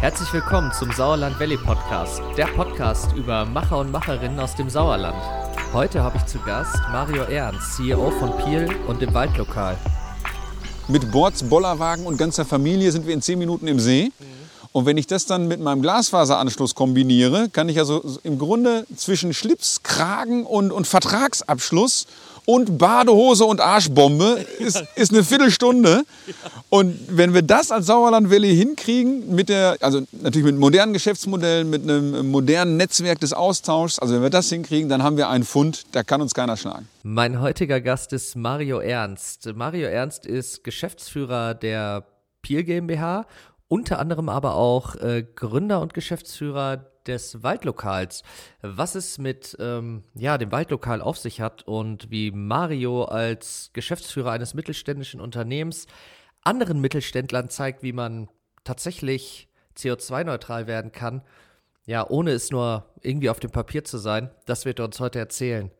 Herzlich willkommen zum Sauerland Valley Podcast, der Podcast über Macher und Macherinnen aus dem Sauerland. Heute habe ich zu Gast Mario Ernst, CEO von Piel und dem Waldlokal. Mit Bords, Bollerwagen und ganzer Familie sind wir in zehn Minuten im See. Und wenn ich das dann mit meinem Glasfaseranschluss kombiniere, kann ich also im Grunde zwischen Schlips, Kragen und, und Vertragsabschluss und Badehose und Arschbombe ist, ist eine Viertelstunde. Und wenn wir das als Sauerland Valley hinkriegen, mit der, also natürlich mit modernen Geschäftsmodellen, mit einem modernen Netzwerk des Austauschs, also wenn wir das hinkriegen, dann haben wir einen Fund, da kann uns keiner schlagen. Mein heutiger Gast ist Mario Ernst. Mario Ernst ist Geschäftsführer der Piel GmbH, unter anderem aber auch äh, Gründer und Geschäftsführer des Waldlokals. Was es mit ähm, ja, dem Waldlokal auf sich hat und wie Mario als Geschäftsführer eines mittelständischen Unternehmens anderen Mittelständlern zeigt, wie man tatsächlich CO2-neutral werden kann, ja, ohne es nur irgendwie auf dem Papier zu sein, das wird er uns heute erzählen.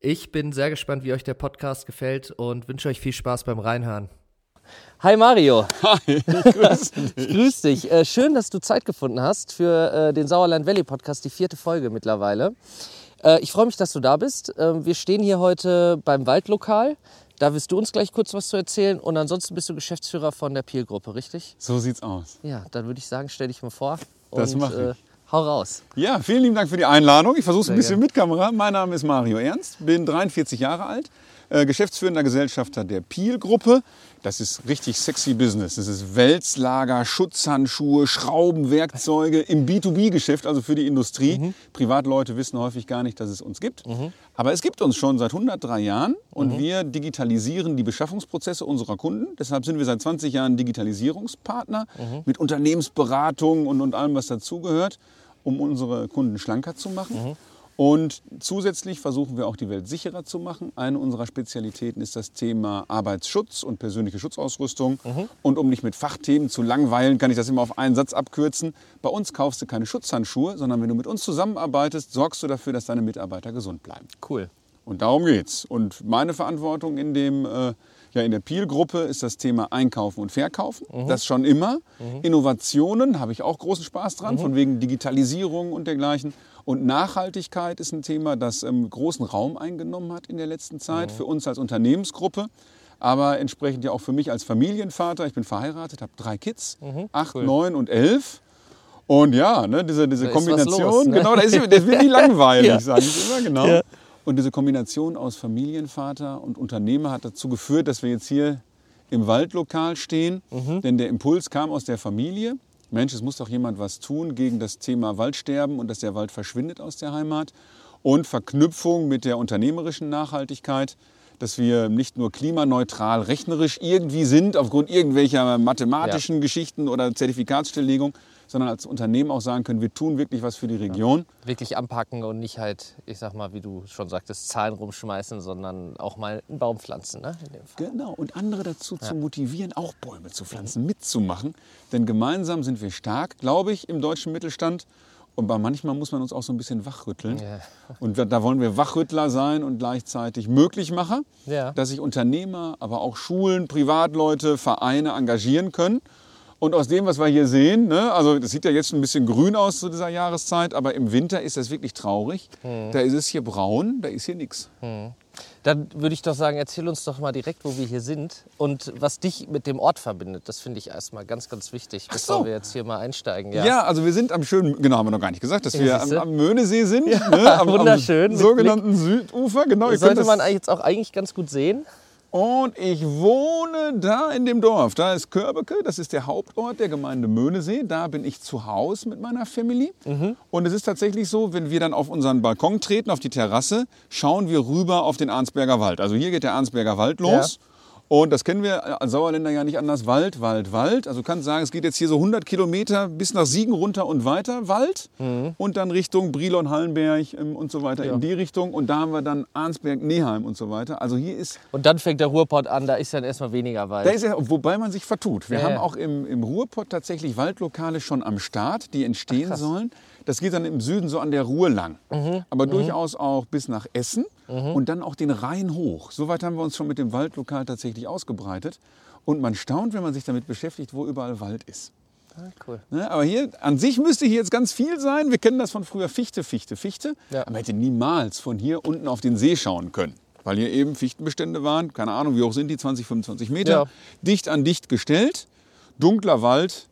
Ich bin sehr gespannt, wie euch der Podcast gefällt und wünsche euch viel Spaß beim Reinhören. Hi Mario. Hi, grüß dich. Ich grüß dich. Äh, schön, dass du Zeit gefunden hast für äh, den Sauerland Valley Podcast, die vierte Folge mittlerweile. Äh, ich freue mich, dass du da bist. Ähm, wir stehen hier heute beim Waldlokal. Da wirst du uns gleich kurz was zu erzählen und ansonsten bist du Geschäftsführer von der Peel-Gruppe, richtig? So sieht's aus. Ja, dann würde ich sagen, stell dich mal vor Das und mach ich. äh, hau raus. Ja, vielen lieben Dank für die Einladung. Ich versuche es ein bisschen gerne. mit Kamera. Mein Name ist Mario Ernst, bin 43 Jahre alt, äh, geschäftsführender Gesellschafter der Piel-Gruppe. Das ist richtig sexy Business. Das ist Wälzlager, Schutzhandschuhe, Schrauben, Werkzeuge im B2B-Geschäft, also für die Industrie. Mhm. Privatleute wissen häufig gar nicht, dass es uns gibt. Aber es gibt uns schon seit 103 Jahren und Mhm. wir digitalisieren die Beschaffungsprozesse unserer Kunden. Deshalb sind wir seit 20 Jahren Digitalisierungspartner Mhm. mit Unternehmensberatung und, und allem, was dazugehört, um unsere Kunden schlanker zu machen. Mhm. Und zusätzlich versuchen wir auch die Welt sicherer zu machen. Eine unserer Spezialitäten ist das Thema Arbeitsschutz und persönliche Schutzausrüstung. Mhm. Und um nicht mit Fachthemen zu langweilen, kann ich das immer auf einen Satz abkürzen. Bei uns kaufst du keine Schutzhandschuhe, sondern wenn du mit uns zusammenarbeitest, sorgst du dafür, dass deine Mitarbeiter gesund bleiben. Cool. Und darum geht's. Und meine Verantwortung in, dem, äh, ja, in der Piel-Gruppe ist das Thema Einkaufen und Verkaufen. Das schon immer. Innovationen habe ich auch großen Spaß dran, von wegen Digitalisierung und dergleichen. Und Nachhaltigkeit ist ein Thema, das ähm, großen Raum eingenommen hat in der letzten Zeit, für uns als Unternehmensgruppe. Aber entsprechend ja auch für mich als Familienvater. Ich bin verheiratet, habe drei Kids, acht, neun und elf. Und ja, ne, diese, diese Da Kombination, los, ne? genau, das, ist, das wird nie langweilig, Ja. sage ich immer, genau. Ja. Und diese Kombination aus Familienvater und Unternehmer hat dazu geführt, dass wir jetzt hier im Waldlokal stehen. Mhm. Denn der Impuls kam aus der Familie. Mensch, es muss doch jemand was tun gegen das Thema Waldsterben und dass der Wald verschwindet aus der Heimat. Und Verknüpfung mit der unternehmerischen Nachhaltigkeit, dass wir nicht nur klimaneutral rechnerisch irgendwie sind, aufgrund irgendwelcher mathematischen Geschichten oder Zertifikatsstilllegung, sondern als Unternehmen auch sagen können, wir tun wirklich was für die Region. Wirklich anpacken und nicht halt, ich sag mal, wie du schon sagtest, Zahlen rumschmeißen, sondern auch mal einen Baum pflanzen, ne? Genau, und andere dazu zu motivieren, auch Bäume zu pflanzen, mitzumachen. Denn gemeinsam sind wir stark, glaube ich, im deutschen Mittelstand. Und manchmal muss man uns auch so ein bisschen wachrütteln. Ja. Und da- wollen wir Wachrüttler sein und gleichzeitig Möglichmacher, Ja. dass sich Unternehmer, aber auch Schulen, Privatleute, Vereine engagieren können. Und aus dem, was wir hier sehen, ne, also das sieht ja jetzt ein bisschen grün aus zu dieser Jahreszeit, aber im Winter ist das wirklich traurig. Da ist es hier braun, da ist hier nichts. Dann würde ich doch sagen, erzähl uns doch mal direkt, wo wir hier sind und was dich mit dem Ort verbindet. Das finde ich erstmal ganz, ganz wichtig, bevor so. wir jetzt hier mal einsteigen. Ja. also wir sind am schönen, genau, haben wir noch gar nicht gesagt, dass Ja, wir am, am Möhnesee sind. ne, am, wunderschön, Am sogenannten Südufer, genau. sollte man eigentlich jetzt auch eigentlich ganz gut sehen. Und ich wohne da in dem Dorf. Da ist Körbeke, das ist der Hauptort der Gemeinde Möhnesee. Da bin ich zu Hause mit meiner Familie. Und es ist tatsächlich so, wenn wir dann auf unseren Balkon treten, auf die Terrasse, schauen wir rüber auf den Arnsberger Wald. Also hier geht der Arnsberger Wald los. Und das kennen wir als Sauerländer ja nicht anders. Wald, Wald, Wald. Also du kannst sagen, es geht jetzt hier so 100 Kilometer bis nach Siegen runter und weiter Wald. Und dann Richtung Brilon, Hallenberg ähm, und so weiter in die Richtung. Und da haben wir dann Arnsberg, Neheim und so weiter. Also hier ist Und dann fängt der Ruhrpott an, da ist dann erstmal weniger Wald. da ist ja, wobei man sich vertut. Wir Ja, haben ja. auch im, im Ruhrpott tatsächlich Waldlokale schon am Start, die entstehen sollen. Das geht dann im Süden so an der Ruhr lang. Mhm. Aber durchaus auch bis nach Essen und dann auch den Rhein hoch. Soweit haben wir uns schon mit dem Waldlokal tatsächlich ausgebreitet. Und man staunt, wenn man sich damit beschäftigt, wo überall Wald ist. Ah, cool. Ne, aber hier, an sich müsste hier jetzt ganz viel sein. Wir kennen das von früher Fichte, Fichte, Fichte. Ja. Aber man hätte niemals von hier unten auf den See schauen können. Weil hier eben Fichtenbestände waren, keine Ahnung, wie hoch sind die, 20, 25 Meter. Ja. Dicht an dicht gestellt, dunkler Wald.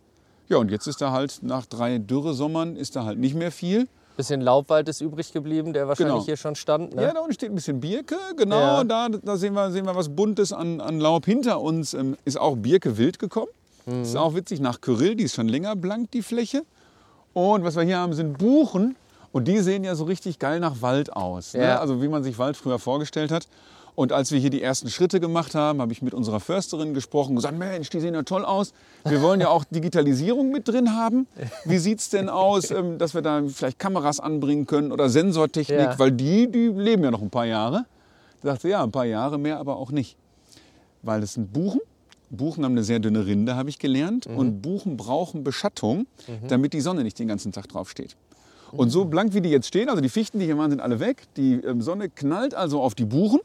Ja, und jetzt ist da halt nach drei Dürresommern ist da halt nicht mehr viel. Bisschen Laubwald ist übrig geblieben, der wahrscheinlich Genau. hier schon stand. Ne? Ja, da unten steht ein bisschen Birke, genau. Ja. Da, da sehen, wir, sehen wir was Buntes an, an Laub. Hinter uns ähm, ist auch Birke wild gekommen. Mhm. Das ist auch witzig, nach Kyrill, die ist schon länger blank, die Fläche. Und was wir hier haben, sind Buchen. Und die sehen ja so richtig geil nach Wald aus. Ne? Ja. Also wie man sich Wald früher vorgestellt hat. Und als wir hier die ersten Schritte gemacht haben, habe ich mit unserer Försterin gesprochen und gesagt, Mensch, die sehen ja toll aus. Wir wollen ja auch Digitalisierung mit drin haben. Wie sieht es denn aus, ähm, dass wir da vielleicht Kameras anbringen können oder Sensortechnik? Ja. Weil die, die leben ja noch ein paar Jahre. Da sagte sie, ja, ein paar Jahre mehr, aber auch nicht. Weil es sind Buchen. Buchen haben eine sehr dünne Rinde, habe ich gelernt. Und Buchen brauchen Beschattung, damit die Sonne nicht den ganzen Tag drauf steht. Und so blank wie die jetzt stehen, also die Fichten, die hier waren, sind alle weg. Die ähm, Sonne knallt also auf die Buchen.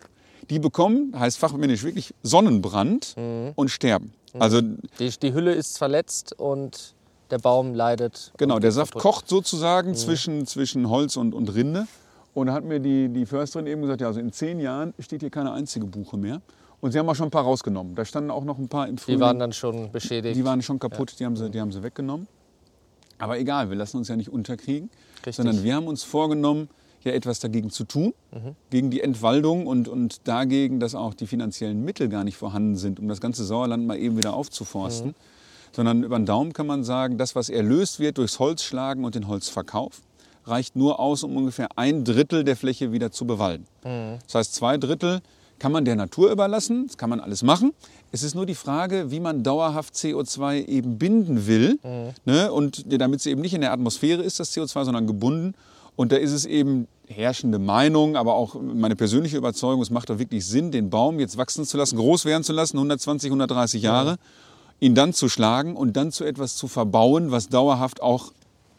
Die bekommen, heißt fachmännisch wirklich, Sonnenbrand und sterben. Also Die, die Hülle ist verletzt und der Baum leidet. Genau, der Saft kaputt. kocht sozusagen zwischen, zwischen Holz und, und Rinde. Und da hat mir die, die Försterin eben gesagt, ja, also in zehn Jahren steht hier keine einzige Buche mehr. Und sie haben auch schon ein paar rausgenommen. Da standen auch noch ein paar im Die Frühling. waren dann schon beschädigt. die waren schon kaputt, die, haben sie, die haben sie weggenommen. Aber egal, wir lassen uns ja nicht unterkriegen, Richtig. sondern wir haben uns vorgenommen, ja etwas dagegen zu tun, Mhm. gegen die Entwaldung und, und dagegen, dass auch die finanziellen Mittel gar nicht vorhanden sind, um das ganze Sauerland mal eben wieder aufzuforsten. Mhm. Sondern über den Daumen kann man sagen, das, was erlöst wird durchs Holzschlagen und den Holzverkauf, reicht nur aus, um ungefähr ein Drittel der Fläche wieder zu bewalden. Mhm. Das heißt, zwei Drittel kann man der Natur überlassen, das kann man alles machen. Es ist nur die Frage, wie man dauerhaft CO2 eben binden will. Ne? Und damit es eben nicht in der Atmosphäre ist, das CO2, sondern gebunden. Und da ist es eben herrschende Meinung, aber auch meine persönliche Überzeugung, es macht doch wirklich Sinn, den Baum jetzt wachsen zu lassen, groß werden zu lassen, 120, 130 Jahre, ihn dann zu schlagen und dann zu etwas zu verbauen, was dauerhaft auch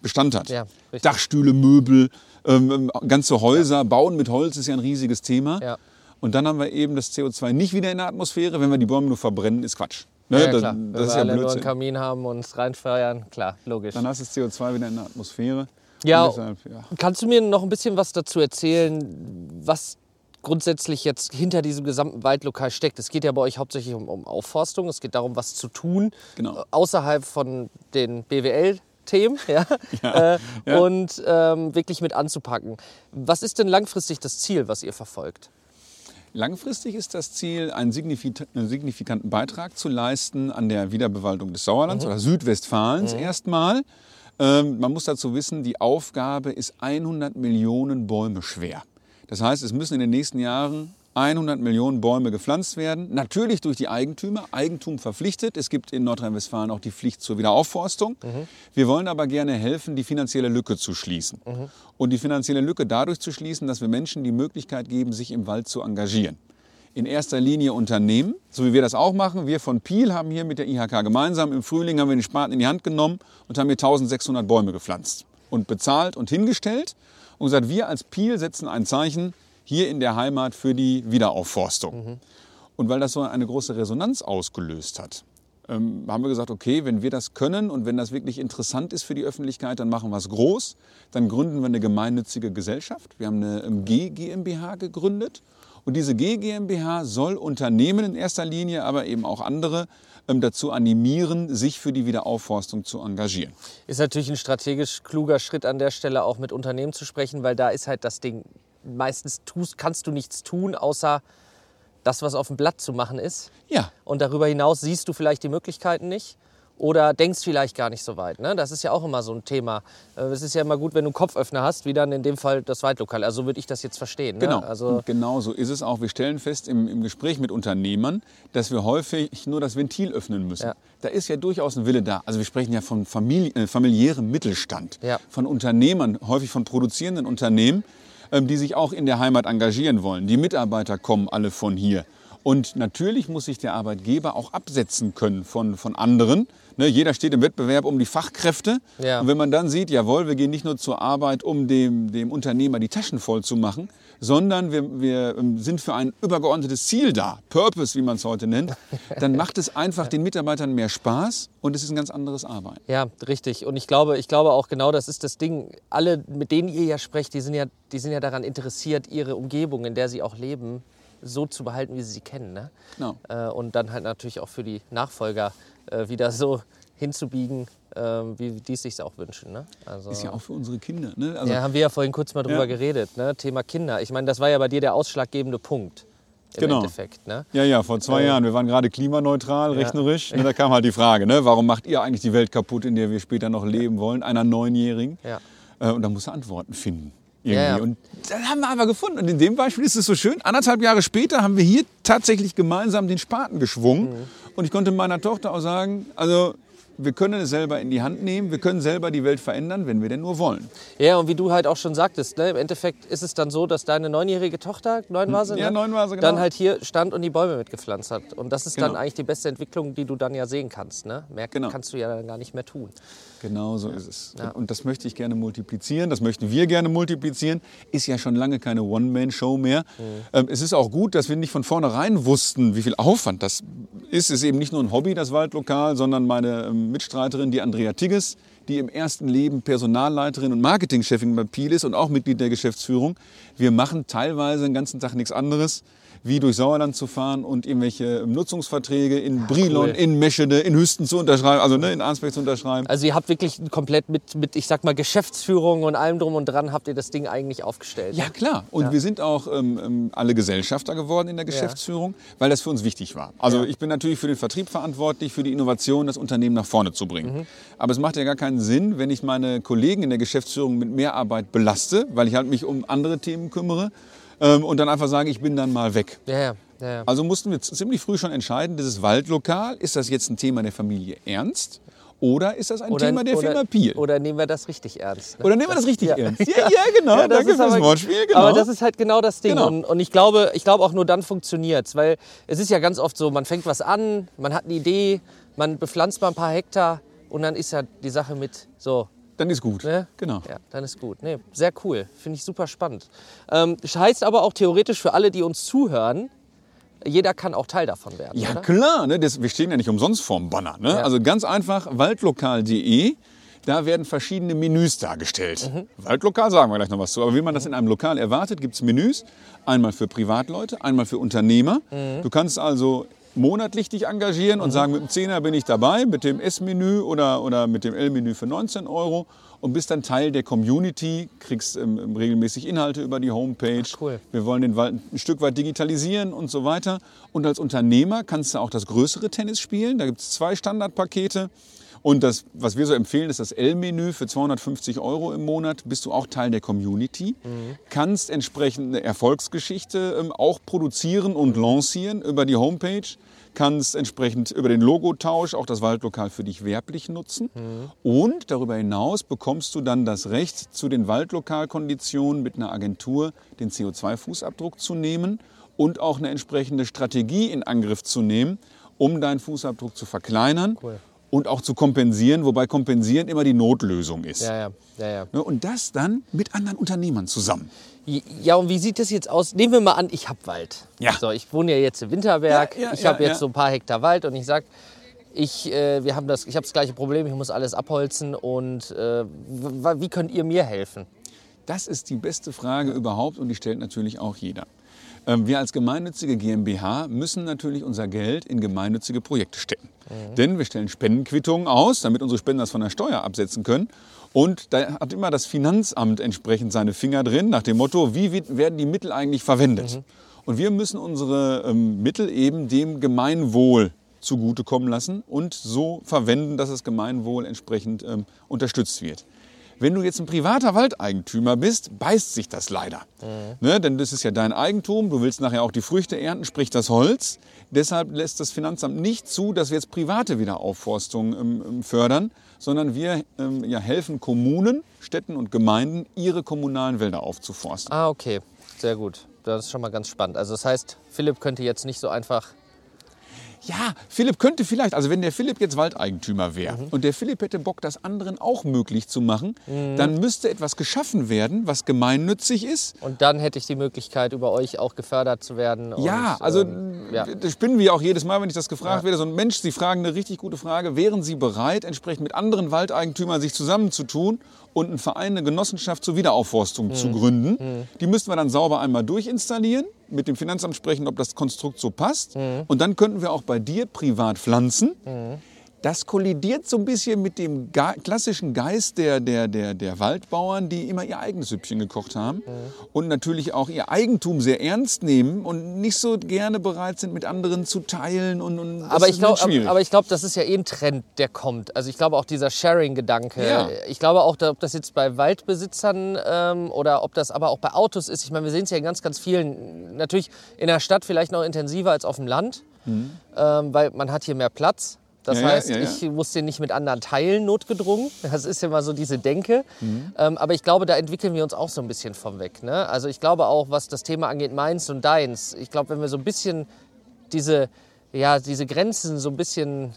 Bestand hat. Ja. Dachstühle, Möbel, ähm, ganze Häuser, Bauen mit Holz ist ja ein riesiges Thema. Ja. Und dann haben wir eben das CO2 nicht wieder in der Atmosphäre. Wenn wir die Bäume nur verbrennen, ist Quatsch. Ne? Ja, ja, das, klar. das Wenn ist wir ja alle nur einen Blödsinn. Kamin haben und uns reinfeuern, klar, logisch. Dann hast du das CO2 wieder in der Atmosphäre. Ja, Und deshalb, ja. Kannst du mir noch ein bisschen was dazu erzählen, was grundsätzlich jetzt hinter diesem gesamten Waldlokal steckt? Es geht ja bei euch hauptsächlich um, um Aufforstung, es geht darum, was zu tun, Genau. äh, außerhalb von den BWL-Themen ja, Ja, äh, ja. und ähm, wirklich mit anzupacken. Was ist denn langfristig das Ziel, was ihr verfolgt? Langfristig ist das Ziel, einen signifik- einen signifikanten Beitrag zu leisten an der Wiederbewaldung des Sauerlands oder Südwestfalens erstmal. Ähm, man muss dazu wissen, die Aufgabe ist 100 Millionen Bäume schwer. Das heißt, es müssen in den nächsten Jahren 100 Millionen Bäume gepflanzt werden. Natürlich durch die Eigentümer, Eigentum verpflichtet. Es gibt in Nordrhein-Westfalen auch die Pflicht zur Wiederaufforstung. Wir wollen aber gerne helfen, die finanzielle Lücke zu schließen. Und die finanzielle Lücke dadurch zu schließen, dass wir Menschen die Möglichkeit geben, sich im Wald zu engagieren. In erster Linie Unternehmen, so wie wir das auch machen. Wir von Piel haben hier mit der IHK gemeinsam im Frühling haben wir den Spaten in die Hand genommen und haben hier 1600 Bäume gepflanzt und bezahlt und hingestellt und gesagt, wir als Piel setzen ein Zeichen hier in der Heimat für die Wiederaufforstung. Und weil das so eine große Resonanz ausgelöst hat, ähm, haben wir gesagt, okay, wenn wir das können und wenn das wirklich interessant ist für die Öffentlichkeit, dann machen wir es groß. Dann gründen wir eine gemeinnützige Gesellschaft. Wir haben eine ähm, G GmbH gegründet. Und diese G GmbH soll Unternehmen in erster Linie, aber eben auch andere ähm, dazu animieren, sich für die Wiederaufforstung zu engagieren. Ist natürlich ein strategisch kluger Schritt an der Stelle auch mit Unternehmen zu sprechen, weil da ist halt das Ding, meistens tust, kannst du nichts tun, außer das, was auf dem Blatt zu machen ist. Ja, Und darüber hinaus siehst du vielleicht die Möglichkeiten nicht oder denkst vielleicht gar nicht so weit. Ne? Das ist ja auch immer so ein Thema. Äh, Es ist ja immer gut, wenn du einen Kopföffner hast, wie dann in dem Fall das Waldlokal. Also so würde ich das jetzt verstehen. Genau. Ne? Also, und genau so ist es auch. Wir stellen fest im, im Gespräch mit Unternehmern, dass wir häufig nur das Ventil öffnen müssen. Ja. Da ist ja durchaus ein Wille da. Also wir sprechen ja von Familie, äh, familiärem Mittelstand, Ja. von Unternehmern, häufig von produzierenden Unternehmen, ähm, die sich auch in der Heimat engagieren wollen. Die Mitarbeiter kommen alle von hier. Und natürlich muss sich der Arbeitgeber auch absetzen können von, von anderen. Ne, jeder steht im Wettbewerb um die Fachkräfte. Ja. Und wenn man dann sieht, jawohl, wir gehen nicht nur zur Arbeit, um dem, dem Unternehmer die Taschen voll zu machen, sondern wir, wir ähm, sind für ein übergeordnetes Ziel da, Purpose, wie man es heute nennt, dann macht es einfach den Mitarbeitern mehr Spaß und es ist ein ganz anderes Arbeiten. Ja, richtig. Und ich glaube, ich glaube auch genau, das ist das Ding. Alle, mit denen ihr ja sprecht, die sind ja, die sind ja daran interessiert, ihre Umgebung, in der sie auch leben, so zu behalten, wie sie sie kennen. Ne? Genau. Äh, und dann halt natürlich auch für die Nachfolger äh, wieder so hinzubiegen, äh, wie die es sich auch wünschen. Ne? Also, Ist ja auch für unsere Kinder. Ne? Also, ja, haben wir ja vorhin kurz mal drüber Ja. geredet, ne? Thema Kinder. Ich meine, das war ja bei dir der ausschlaggebende Punkt im Genau. Endeffekt. Ne? Ja, ja, vor zwei Äh, Jahren. Wir waren gerade klimaneutral, rechnerisch. Ne, da kam halt die Frage, ne, warum macht ihr eigentlich die Welt kaputt, in der wir später noch leben wollen, einer Neunjährigen? Ja. Äh, und da musst du Antworten finden. Ja, ja. Und das haben wir aber gefunden. Und in dem Beispiel ist es so schön. Anderthalb Jahre später haben wir hier tatsächlich gemeinsam den Spaten geschwungen. Mhm. Und ich konnte meiner Tochter auch sagen, also wir können es selber in die Hand nehmen, wir können selber die Welt verändern, wenn wir denn nur wollen. Ja, und wie du halt auch schon sagtest, ne, im Endeffekt ist es dann so, dass deine neunjährige Tochter, neun war sie, Ja, ne, neun war sie, genau. dann halt hier stand und die Bäume mitgepflanzt hat. Und das ist dann Genau. eigentlich die beste Entwicklung, die du dann ja sehen kannst. Ne? Mehr Genau. kannst du ja dann gar nicht mehr tun. Genau so ist es. Ja. Und das möchte ich gerne multiplizieren, das möchten wir gerne multiplizieren. Ist ja schon lange keine One-Man-Show mehr. Mhm. Ähm, es ist auch gut, dass wir nicht von vornherein wussten, wie viel Aufwand das ist. Es ist eben nicht nur ein Hobby, das Waldlokal, sondern meine ähm, Mitstreiterin, die Andrea Tigges, die im ersten Leben Personalleiterin und Marketingchefin bei Piel ist und auch Mitglied der Geschäftsführung. Wir machen teilweise den ganzen Tag nichts anderes, wie durch Sauerland zu fahren und irgendwelche Nutzungsverträge in Brilon, cool. in Meschede, in Hüsten zu unterschreiben, also ne, in Arnsberg zu unterschreiben. Also ihr habt wirklich komplett mit, mit, ich sag mal, Geschäftsführung und allem drum und dran habt ihr das Ding eigentlich aufgestellt. Ja, klar. Und wir sind auch ähm, ähm, alle Gesellschafter geworden in der Geschäftsführung, weil das für uns wichtig war. Also Ja. ich bin natürlich für den Vertrieb verantwortlich, für die Innovation, das Unternehmen nach vorne zu bringen. Mhm. Aber es macht ja gar keinen Sinn, wenn ich meine Kollegen in der Geschäftsführung mit mehr Arbeit belaste, weil ich halt mich um andere Themen kümmere ähm, und dann einfach sage, ich bin dann mal weg. Ja, ja. Also mussten wir ziemlich früh schon entscheiden, dieses Waldlokal, ist das jetzt ein Thema der Familie Ernst oder ist das ein Thema der Firma Piel? Oder nehmen wir das richtig ernst? ne? Oder nehmen wir das richtig ja. ernst? Ja, ja genau. Ja, das Danke ist fürs aber- Wortspiel. Genau. Aber das ist halt genau das Ding. Genau. Und, und ich glaube, ich glaube auch nur dann funktioniert es. Weil es ist ja ganz oft so, man fängt was an, man hat eine Idee, man bepflanzt mal ein paar Hektar und dann ist ja die Sache mit so. Dann ist gut. Ne? Genau. Ja, dann ist gut. Nee, sehr cool. Finde ich super spannend. Ähm, das heißt aber auch theoretisch für alle, die uns zuhören, jeder kann auch Teil davon werden. Ja, oder? klar. Ne? Das, wir stehen ja nicht umsonst vorm Banner. Ne? Ja. Also ganz einfach, waldlokal.de. Da werden verschiedene Menüs dargestellt. Mhm. Waldlokal sagen wir gleich noch was zu. Aber wie man das in einem Lokal erwartet, gibt es Menüs. Einmal für Privatleute, einmal für Unternehmer. Mhm. Du kannst also monatlich dich engagieren und sagen, mit dem Zehner bin ich dabei, mit dem S-Menü oder, oder mit dem L-Menü für 19 Euro und bist dann Teil der Community, kriegst ähm, regelmäßig Inhalte über die Homepage. Ach, cool. Wir wollen den Wald ein Stück weit digitalisieren und so weiter. Und als Unternehmer kannst du auch das größere Tennis spielen. Da gibt es zwei Standardpakete. Und das, was wir so empfehlen, ist das L-Menü für 250 Euro im Monat. Bist du auch Teil der Community. Kannst entsprechend eine Erfolgsgeschichte ähm, auch produzieren und lancieren über die Homepage. Kannst entsprechend über den Logotausch auch das Waldlokal für dich werblich nutzen. Und darüber hinaus bekommst du dann das Recht, zu den Waldlokalkonditionen mit einer Agentur den CO2-Fußabdruck zu nehmen und auch eine entsprechende Strategie in Angriff zu nehmen, um deinen Fußabdruck zu verkleinern Cool. Und auch zu kompensieren, wobei kompensieren immer die Notlösung ist. Ja, ja, ja, ja. Ne, Und das dann mit anderen Unternehmern zusammen. Ja, und wie sieht das jetzt aus? Nehmen wir mal an, ich habe Wald. Ja. So, ich wohne ja jetzt im Winterberg. Ja, ja, ich habe jetzt so ein paar Hektar Wald und ich sage, ich, äh, wir haben das, ich habe das gleiche Problem, ich muss alles abholzen. Und äh, wie könnt ihr mir helfen? Das ist die beste Frage überhaupt und die stellt natürlich auch jeder. Ähm, Wir als gemeinnützige GmbH müssen natürlich unser Geld in gemeinnützige Projekte stecken. Denn wir stellen Spendenquittungen aus, damit unsere Spender das von der Steuer absetzen können. Und da hat immer das Finanzamt entsprechend seine Finger drin, nach dem Motto, wie werden die Mittel eigentlich verwendet? Und wir müssen unsere ähm, Mittel eben dem Gemeinwohl zugutekommen lassen und so verwenden, dass das Gemeinwohl entsprechend ähm, unterstützt wird. Wenn du jetzt ein privater Waldeigentümer bist, beißt sich das leider. Ne, denn das ist ja dein Eigentum, du willst nachher auch die Früchte ernten, sprich das Holz. Deshalb lässt das Finanzamt nicht zu, dass wir jetzt private Wiederaufforstung ähm, ähm, fördern, sondern wir ähm, ja, helfen Kommunen, Städten und Gemeinden, ihre kommunalen Wälder aufzuforsten. Ah, okay. Sehr gut. Das ist schon mal ganz spannend. Also das heißt, Philipp könnte jetzt nicht so einfach Ja, Philipp könnte vielleicht, also wenn der Philipp jetzt Waldeigentümer wäre und der Philipp hätte Bock, das anderen auch möglich zu machen, dann müsste etwas geschaffen werden, was gemeinnützig ist. Und dann hätte ich die Möglichkeit, über euch auch gefördert zu werden. Ja, und, also ähm, ja. das spinnen wir auch jedes Mal, wenn ich das gefragt werde. So ein Mensch, Sie fragen eine richtig gute Frage. Wären Sie bereit, entsprechend mit anderen Waldeigentümern sich zusammenzutun und einen Verein, eine Genossenschaft zur Wiederaufforstung zu gründen? Die müssten wir dann sauber einmal durchinstallieren, mit dem Finanzamt sprechen, ob das Konstrukt so passt. Und dann könnten wir auch bei dir privat pflanzen. Das kollidiert so ein bisschen mit dem Ge klassischen Geist der, der, der, der Waldbauern, die immer ihr eigenes Süppchen gekocht haben und natürlich auch ihr Eigentum sehr ernst nehmen und nicht so gerne bereit sind, mit anderen zu teilen. Und, und aber ich glaube, dann schwierig. aber ich glaube, das ist ja eh ein Trend, der kommt. Also ich glaube auch dieser Sharing-Gedanke. Ja. Ich glaube auch, ob das jetzt bei Waldbesitzern ähm, oder ob das aber auch bei Autos ist. Ich meine, wir sehen es ja in ganz, ganz vielen. Natürlich in der Stadt vielleicht noch intensiver als auf dem Land, ähm, weil man hat hier mehr Platz. Das. Ja, ja, heißt, ja, ja. ich muss den nicht mit anderen teilen, notgedrungen. Das ist ja mal so diese Denke. Mhm. Ähm, aber ich glaube, da entwickeln wir uns auch so ein bisschen vom weg. Ne? Also ich glaube auch, was das Thema angeht, meins und deins. Ich glaube, wenn wir so ein bisschen diese, ja, diese Grenzen so ein bisschen